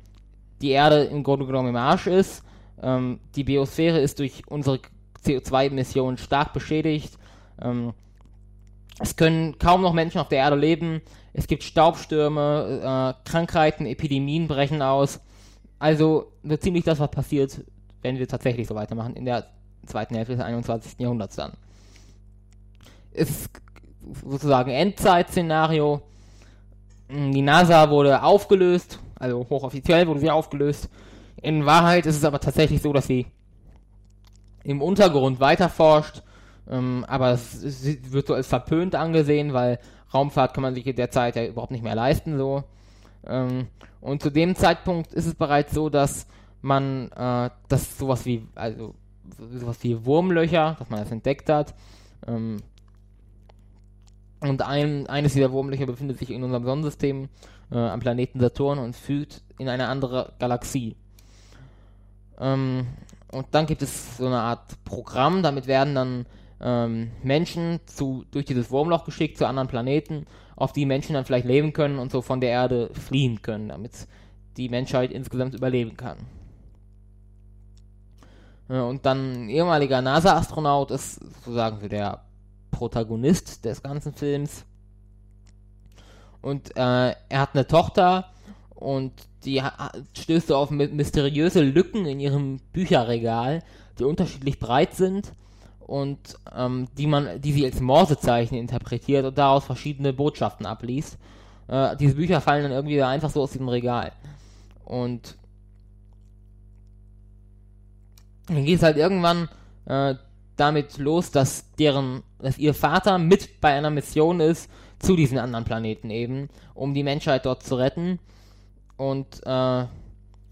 die Erde im Grunde genommen im Arsch ist. Ähm, die Biosphäre ist durch unsere CO2-Emissionen stark beschädigt. Ähm, es können kaum noch Menschen auf der Erde leben. Es gibt Staubstürme, äh, Krankheiten, Epidemien brechen aus. Also so ziemlich das, was passiert, wenn wir tatsächlich so weitermachen in der zweiten Hälfte des 21. Jahrhunderts dann. Ist sozusagen Endzeit-Szenario. Die NASA wurde aufgelöst, also hochoffiziell wurde sie aufgelöst. In Wahrheit ist es aber tatsächlich so, dass sie im Untergrund weiterforscht, ähm, aber es, wird so als verpönt angesehen, weil Raumfahrt kann man sich derzeit ja überhaupt nicht mehr leisten so. Ähm, und zu dem Zeitpunkt ist es bereits so, dass man äh, das sowas wie also sowas wie Wurmlöcher, dass man das entdeckt hat. Ähm, und ein, eines dieser Wurmlöcher befindet sich in unserem Sonnensystem äh, am Planeten Saturn und führt in eine andere Galaxie. Ähm, und dann gibt es so eine Art Programm, damit werden dann ähm, Menschen zu, durch dieses Wurmloch geschickt zu anderen Planeten, auf die Menschen dann vielleicht leben können und so von der Erde fliehen können, damit die Menschheit insgesamt überleben kann. Äh, und dann ein ehemaliger NASA-Astronaut ist sozusagen so der Protagonist des ganzen Films. Und äh, er hat eine Tochter und die stößt auf mysteriöse Lücken in ihrem Bücherregal, die unterschiedlich breit sind und ähm, die man, die sie als Morsezeichen interpretiert und daraus verschiedene Botschaften abliest. Äh, diese Bücher fallen dann irgendwie einfach so aus diesem Regal. Und dann geht es halt irgendwann äh, damit los, dass deren, dass ihr Vater mit bei einer Mission ist zu diesen anderen Planeten eben, um die Menschheit dort zu retten. Und äh,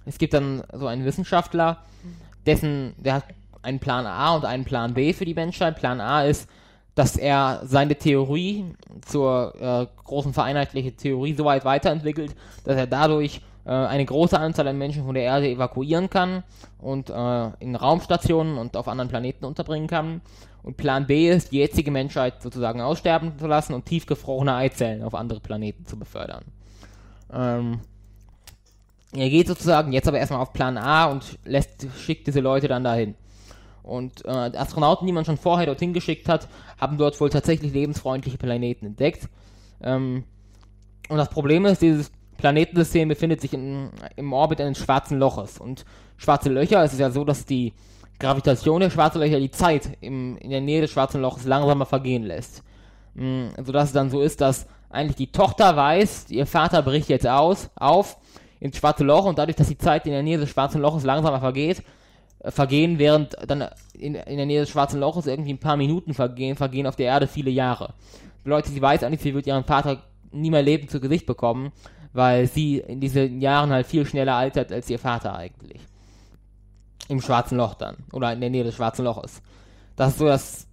es gibt dann so einen Wissenschaftler, dessen, der hat einen Plan A und einen Plan B für die Menschheit. Plan A ist, dass er seine Theorie zur äh, großen vereinheitlichen Theorie so weit weiterentwickelt, dass er dadurch eine große Anzahl an Menschen von der Erde evakuieren kann und äh, in Raumstationen und auf anderen Planeten unterbringen kann. Und Plan B ist, die jetzige Menschheit sozusagen aussterben zu lassen und tiefgefrorene Eizellen auf andere Planeten zu befördern. Ähm, er geht sozusagen jetzt aber erstmal auf Plan A und lässt, schickt diese Leute dann dahin. Und äh, Astronauten, die man schon vorher dorthin geschickt hat, haben dort wohl tatsächlich lebensfreundliche Planeten entdeckt. Ähm, und das Problem ist, dieses Planetensystem befindet sich in, im Orbit eines schwarzen Loches. Und schwarze Löcher, es ist ja so, dass die Gravitation der schwarzen Löcher die Zeit im, in der Nähe des schwarzen Loches langsamer vergehen lässt. Mhm, sodass es dann so ist, dass eigentlich die Tochter weiß, ihr Vater bricht jetzt aus, auf ins schwarze Loch und dadurch, dass die Zeit in der Nähe des schwarzen Loches langsamer vergeht, äh, vergehen, während dann in, in der Nähe des schwarzen Loches irgendwie ein paar Minuten vergehen, vergehen auf der Erde viele Jahre. Leute, sie weiß eigentlich, sie wird ihren Vater nie mehr lebend zu Gesicht bekommen, weil sie in diesen Jahren halt viel schneller altert als ihr Vater eigentlich. Im schwarzen Loch dann. Oder in der Nähe des schwarzen Loches. Das ist so das,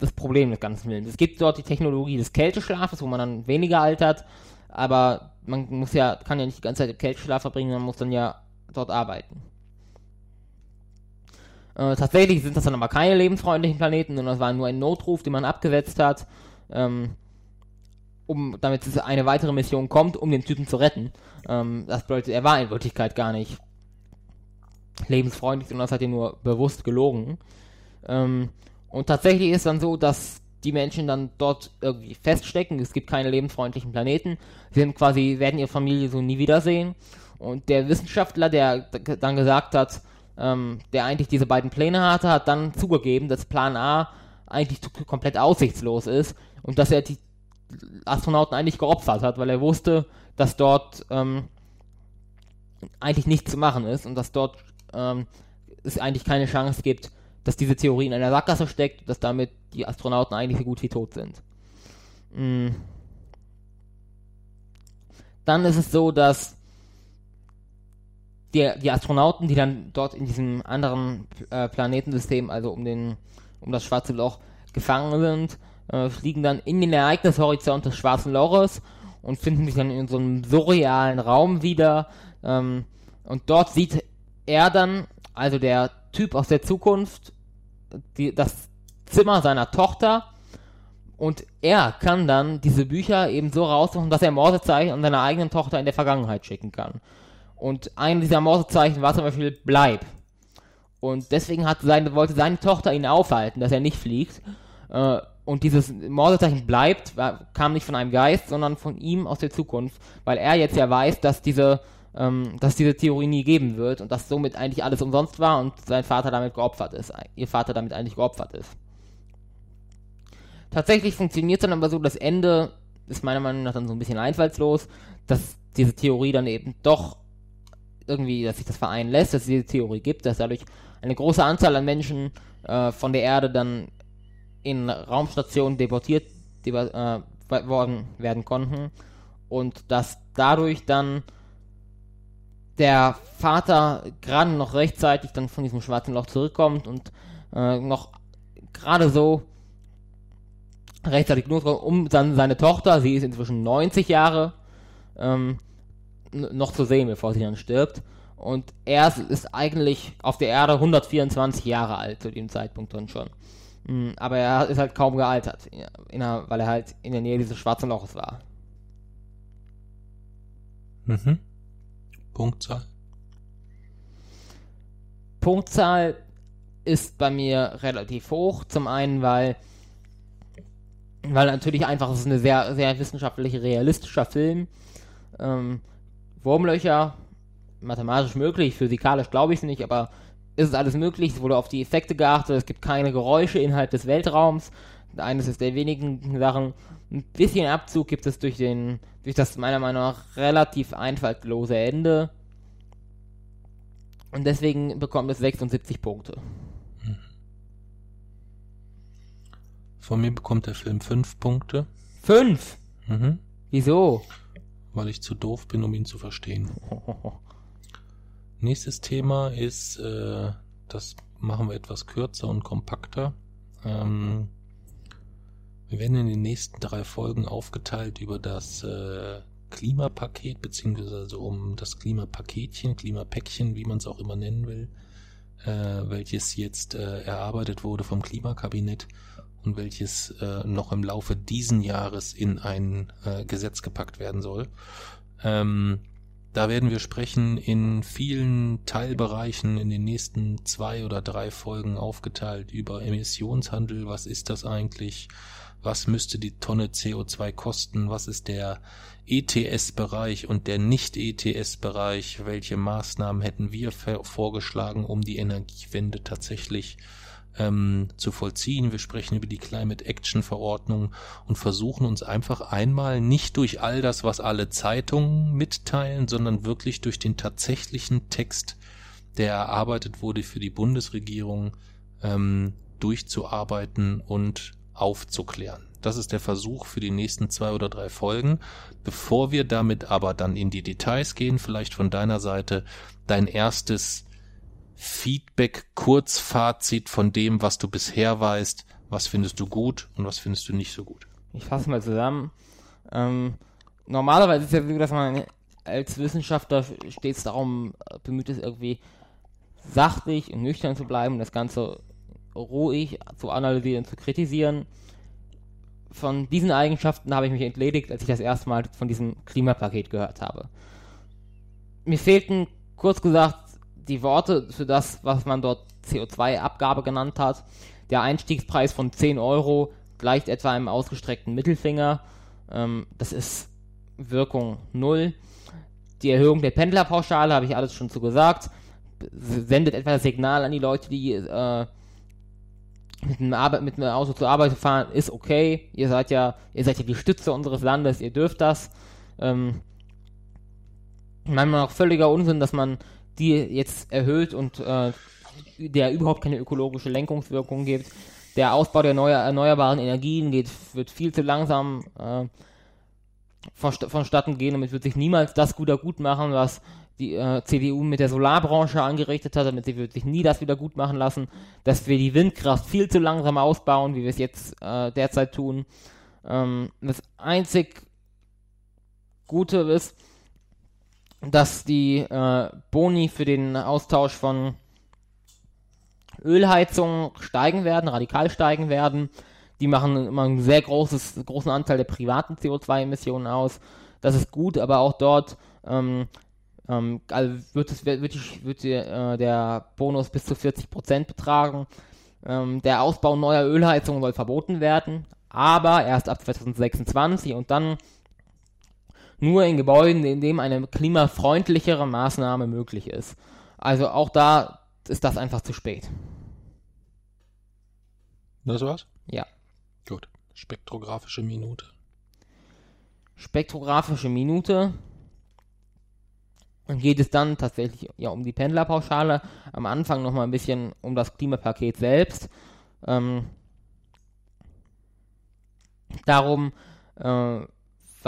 das Problem des ganzen Films. Es gibt dort die Technologie des Kälteschlafes, wo man dann weniger altert, aber man muss ja, kann ja nicht die ganze Zeit im Kälteschlaf verbringen, man muss dann ja dort arbeiten. Äh, tatsächlich sind das dann aber keine lebensfreundlichen Planeten, sondern es war nur ein Notruf, den man abgesetzt hat. Ähm, um, damit es eine weitere Mission kommt, um den Typen zu retten. Ähm, das bedeutet, er war in Wirklichkeit gar nicht lebensfreundlich, sondern das hat ihn nur bewusst gelogen. Ähm, und tatsächlich ist dann so, dass die Menschen dann dort irgendwie feststecken. Es gibt keine lebensfreundlichen Planeten. Sie sind quasi, werden ihre Familie so nie wiedersehen. Und der Wissenschaftler, der dann gesagt hat, ähm, der eigentlich diese beiden Pläne hatte, hat dann zugegeben, dass Plan A eigentlich komplett aussichtslos ist und dass er die Astronauten eigentlich geopfert hat, weil er wusste, dass dort ähm, eigentlich nichts zu machen ist und dass dort ähm, es eigentlich keine Chance gibt, dass diese Theorie in einer Sackgasse steckt, dass damit die Astronauten eigentlich so gut wie tot sind. Mhm. Dann ist es so, dass die, die Astronauten, die dann dort in diesem anderen äh, Planetensystem, also um den um das schwarze Loch gefangen sind, äh, fliegen dann in den Ereignishorizont des Schwarzen Loches und finden sich dann in so einem surrealen Raum wieder. Ähm, und dort sieht er dann, also der Typ aus der Zukunft, die, das Zimmer seiner Tochter und er kann dann diese Bücher eben so raussuchen, dass er Morsezeichen an seiner eigenen Tochter in der Vergangenheit schicken kann. Und ein dieser Morsezeichen war zum Beispiel Bleib. Und deswegen hat seine, wollte seine Tochter ihn aufhalten, dass er nicht fliegt. Äh, und dieses Morsezeichen bleibt, kam nicht von einem Geist, sondern von ihm aus der Zukunft, weil er jetzt ja weiß, dass diese, ähm, dass diese Theorie nie geben wird und dass somit eigentlich alles umsonst war und sein Vater damit geopfert ist, ihr Vater damit eigentlich geopfert ist. Tatsächlich funktioniert es dann aber so, das Ende ist meiner Meinung nach dann so ein bisschen einfallslos, dass diese Theorie dann eben doch irgendwie, dass sich das vereinen lässt, dass es diese Theorie gibt, dass dadurch eine große Anzahl an Menschen äh, von der Erde dann in Raumstationen deportiert äh, worden werden konnten und dass dadurch dann der Vater gerade noch rechtzeitig dann von diesem schwarzen Loch zurückkommt und äh, noch gerade so rechtzeitig nur um dann seine Tochter, sie ist inzwischen 90 Jahre, ähm, noch zu sehen, bevor sie dann stirbt. Und er ist eigentlich auf der Erde 124 Jahre alt zu dem Zeitpunkt dann schon. Mm, aber er ist halt kaum gealtert, der, weil er halt in der Nähe dieses schwarzen Loches war. Mhm. Punktzahl? Punktzahl ist bei mir relativ hoch. Zum einen, weil weil natürlich einfach es ist ein sehr, sehr wissenschaftlich realistischer Film. Ähm, Wurmlöcher, mathematisch möglich, physikalisch glaube ich es nicht, aber ist es alles möglich. Es wurde auf die Effekte geachtet, es gibt keine Geräusche innerhalb des Weltraums. Eines ist der wenigen Sachen. Ein bisschen Abzug gibt es durch den, durch das meiner Meinung nach relativ einfallslose Ende. Und deswegen bekommt es 76 Punkte. Von mir bekommt der Film 5 Punkte. 5? Mhm. Wieso? Weil ich zu doof bin, um ihn zu verstehen. (laughs) Nächstes Thema ist, äh, das machen wir etwas kürzer und kompakter. Ähm, wir werden in den nächsten drei Folgen aufgeteilt über das äh, Klimapaket, beziehungsweise um das Klimapaketchen, Klimapäckchen, wie man es auch immer nennen will, äh, welches jetzt äh, erarbeitet wurde vom Klimakabinett und welches äh, noch im Laufe diesen Jahres in ein äh, Gesetz gepackt werden soll. Ähm, da werden wir sprechen in vielen Teilbereichen in den nächsten zwei oder drei Folgen aufgeteilt über Emissionshandel. Was ist das eigentlich? Was müsste die Tonne CO2 kosten? Was ist der ETS-Bereich und der Nicht-ETS-Bereich? Welche Maßnahmen hätten wir vorgeschlagen, um die Energiewende tatsächlich ähm, zu vollziehen. Wir sprechen über die Climate Action Verordnung und versuchen uns einfach einmal nicht durch all das, was alle Zeitungen mitteilen, sondern wirklich durch den tatsächlichen Text, der erarbeitet wurde für die Bundesregierung, ähm, durchzuarbeiten und aufzuklären. Das ist der Versuch für die nächsten zwei oder drei Folgen. Bevor wir damit aber dann in die Details gehen, vielleicht von deiner Seite dein erstes Feedback, Kurzfazit von dem, was du bisher weißt. Was findest du gut und was findest du nicht so gut? Ich fasse mal zusammen. Ähm, normalerweise ist es ja so, dass man als Wissenschaftler stets darum bemüht ist, irgendwie sachlich und nüchtern zu bleiben, das Ganze ruhig zu analysieren, zu kritisieren. Von diesen Eigenschaften habe ich mich entledigt, als ich das erste Mal von diesem Klimapaket gehört habe. Mir fehlten, kurz gesagt, die Worte für das, was man dort CO2-Abgabe genannt hat. Der Einstiegspreis von 10 Euro gleicht etwa einem ausgestreckten Mittelfinger. Ähm, das ist Wirkung null. Die Erhöhung der Pendlerpauschale, habe ich alles schon zu gesagt, sendet etwa das Signal an die Leute, die äh, mit, einem Arbeit, mit einem Auto zur Arbeit fahren, ist okay. Ihr seid ja, ihr seid ja die Stütze unseres Landes, ihr dürft das. Ähm, manchmal auch völliger Unsinn, dass man die jetzt erhöht und äh, der überhaupt keine ökologische Lenkungswirkung gibt. Der Ausbau der neue, erneuerbaren Energien geht, wird viel zu langsam äh, vonstatten gehen. Damit wird sich niemals das wieder gut machen, was die äh, CDU mit der Solarbranche angerichtet hat. Damit sie wird sich nie das wieder gut machen lassen, dass wir die Windkraft viel zu langsam ausbauen, wie wir es jetzt äh, derzeit tun. Ähm, das einzig Gute ist, dass die äh, Boni für den Austausch von Ölheizungen steigen werden, radikal steigen werden. Die machen immer einen sehr großes, großen Anteil der privaten CO2-Emissionen aus. Das ist gut, aber auch dort ähm, Ähm, also wird, es, wird, wird die, äh, der Bonus bis zu 40% betragen. Ähm, der Ausbau neuer Ölheizungen soll verboten werden, aber erst ab 2026 und dann nur in Gebäuden, in denen eine klimafreundlichere Maßnahme möglich ist. Also auch da ist das einfach zu spät. Das war's? Ja. Gut. Spektrographische Minute. Spektrographische Minute. Und geht es dann tatsächlich ja um die Pendlerpauschale. Am Anfang nochmal ein bisschen um das Klimapaket selbst. Ähm, darum, äh,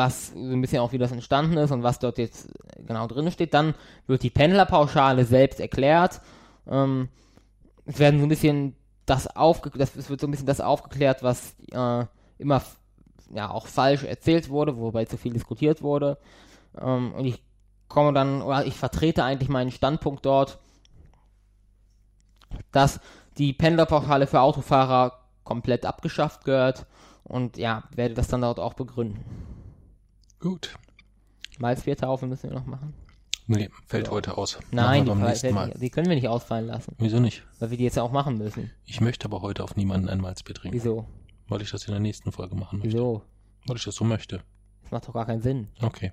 was so ein bisschen auch wie das entstanden ist und was dort jetzt genau drin steht. Dann wird die Pendlerpauschale selbst erklärt. Ähm, es werden so ein bisschen das aufge das es wird so ein bisschen das aufgeklärt, was äh, immer ja auch falsch erzählt wurde, wobei zu viel diskutiert wurde. Ähm, und ich komme dann, oder ich vertrete eigentlich meinen Standpunkt dort, dass die Pendlerpauschale für Autofahrer komplett abgeschafft gehört und ja, werde das dann dort auch begründen. Gut. Malzbiertaufe müssen wir noch machen. Nee, fällt ja. heute aus. Nein, die, Mal. die, können wir nicht ausfallen lassen. Wieso nicht? Weil wir die jetzt ja auch machen müssen. Ich möchte aber heute auf niemanden ein Malzbier trinken. Wieso? Weil ich das in der nächsten Folge machen möchte. Wieso? Weil ich das so möchte. Das macht doch gar keinen Sinn. Okay.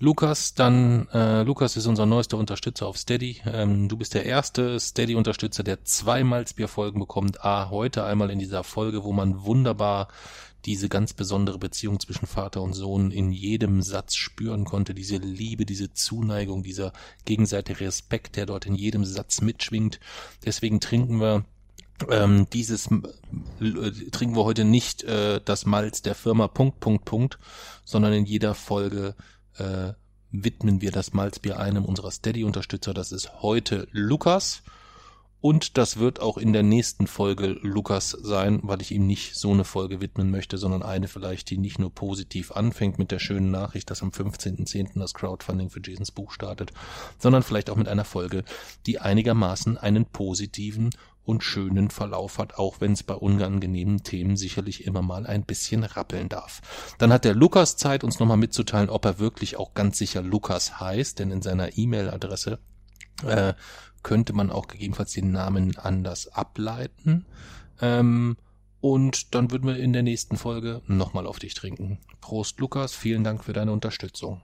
Lukas, dann, äh, Lukas ist unser neuester Unterstützer auf Steady. Ähm, du bist der erste Steady-Unterstützer, der zwei Malzbier-Folgen bekommt. A, heute einmal in dieser Folge, wo man wunderbar diese ganz besondere Beziehung zwischen Vater und Sohn in jedem Satz spüren konnte, diese Liebe, diese Zuneigung, dieser gegenseitige Respekt, der dort in jedem Satz mitschwingt. Deswegen trinken wir ähm, dieses äh, trinken wir heute nicht äh, das Malz der Firma Punkt Punkt Punkt, sondern in jeder Folge äh, widmen wir das Malzbier einem unserer Steady-Unterstützer. Das ist heute Lukas. Und das wird auch in der nächsten Folge Lukas sein, weil ich ihm nicht so eine Folge widmen möchte, sondern eine vielleicht, die nicht nur positiv anfängt mit der schönen Nachricht, dass am 15.10. das Crowdfunding für Jasons Buch startet, sondern vielleicht auch mit einer Folge, die einigermaßen einen positiven und schönen Verlauf hat, auch wenn es bei unangenehmen Themen sicherlich immer mal ein bisschen rappeln darf. Dann hat der Lukas Zeit, uns nochmal mitzuteilen, ob er wirklich auch ganz sicher Lukas heißt, denn in seiner E-Mail-Adresse äh, könnte man auch gegebenenfalls den Namen anders ableiten. Ähm, und dann würden wir in der nächsten Folge nochmal auf dich trinken. Prost, Lukas. Vielen Dank für deine Unterstützung.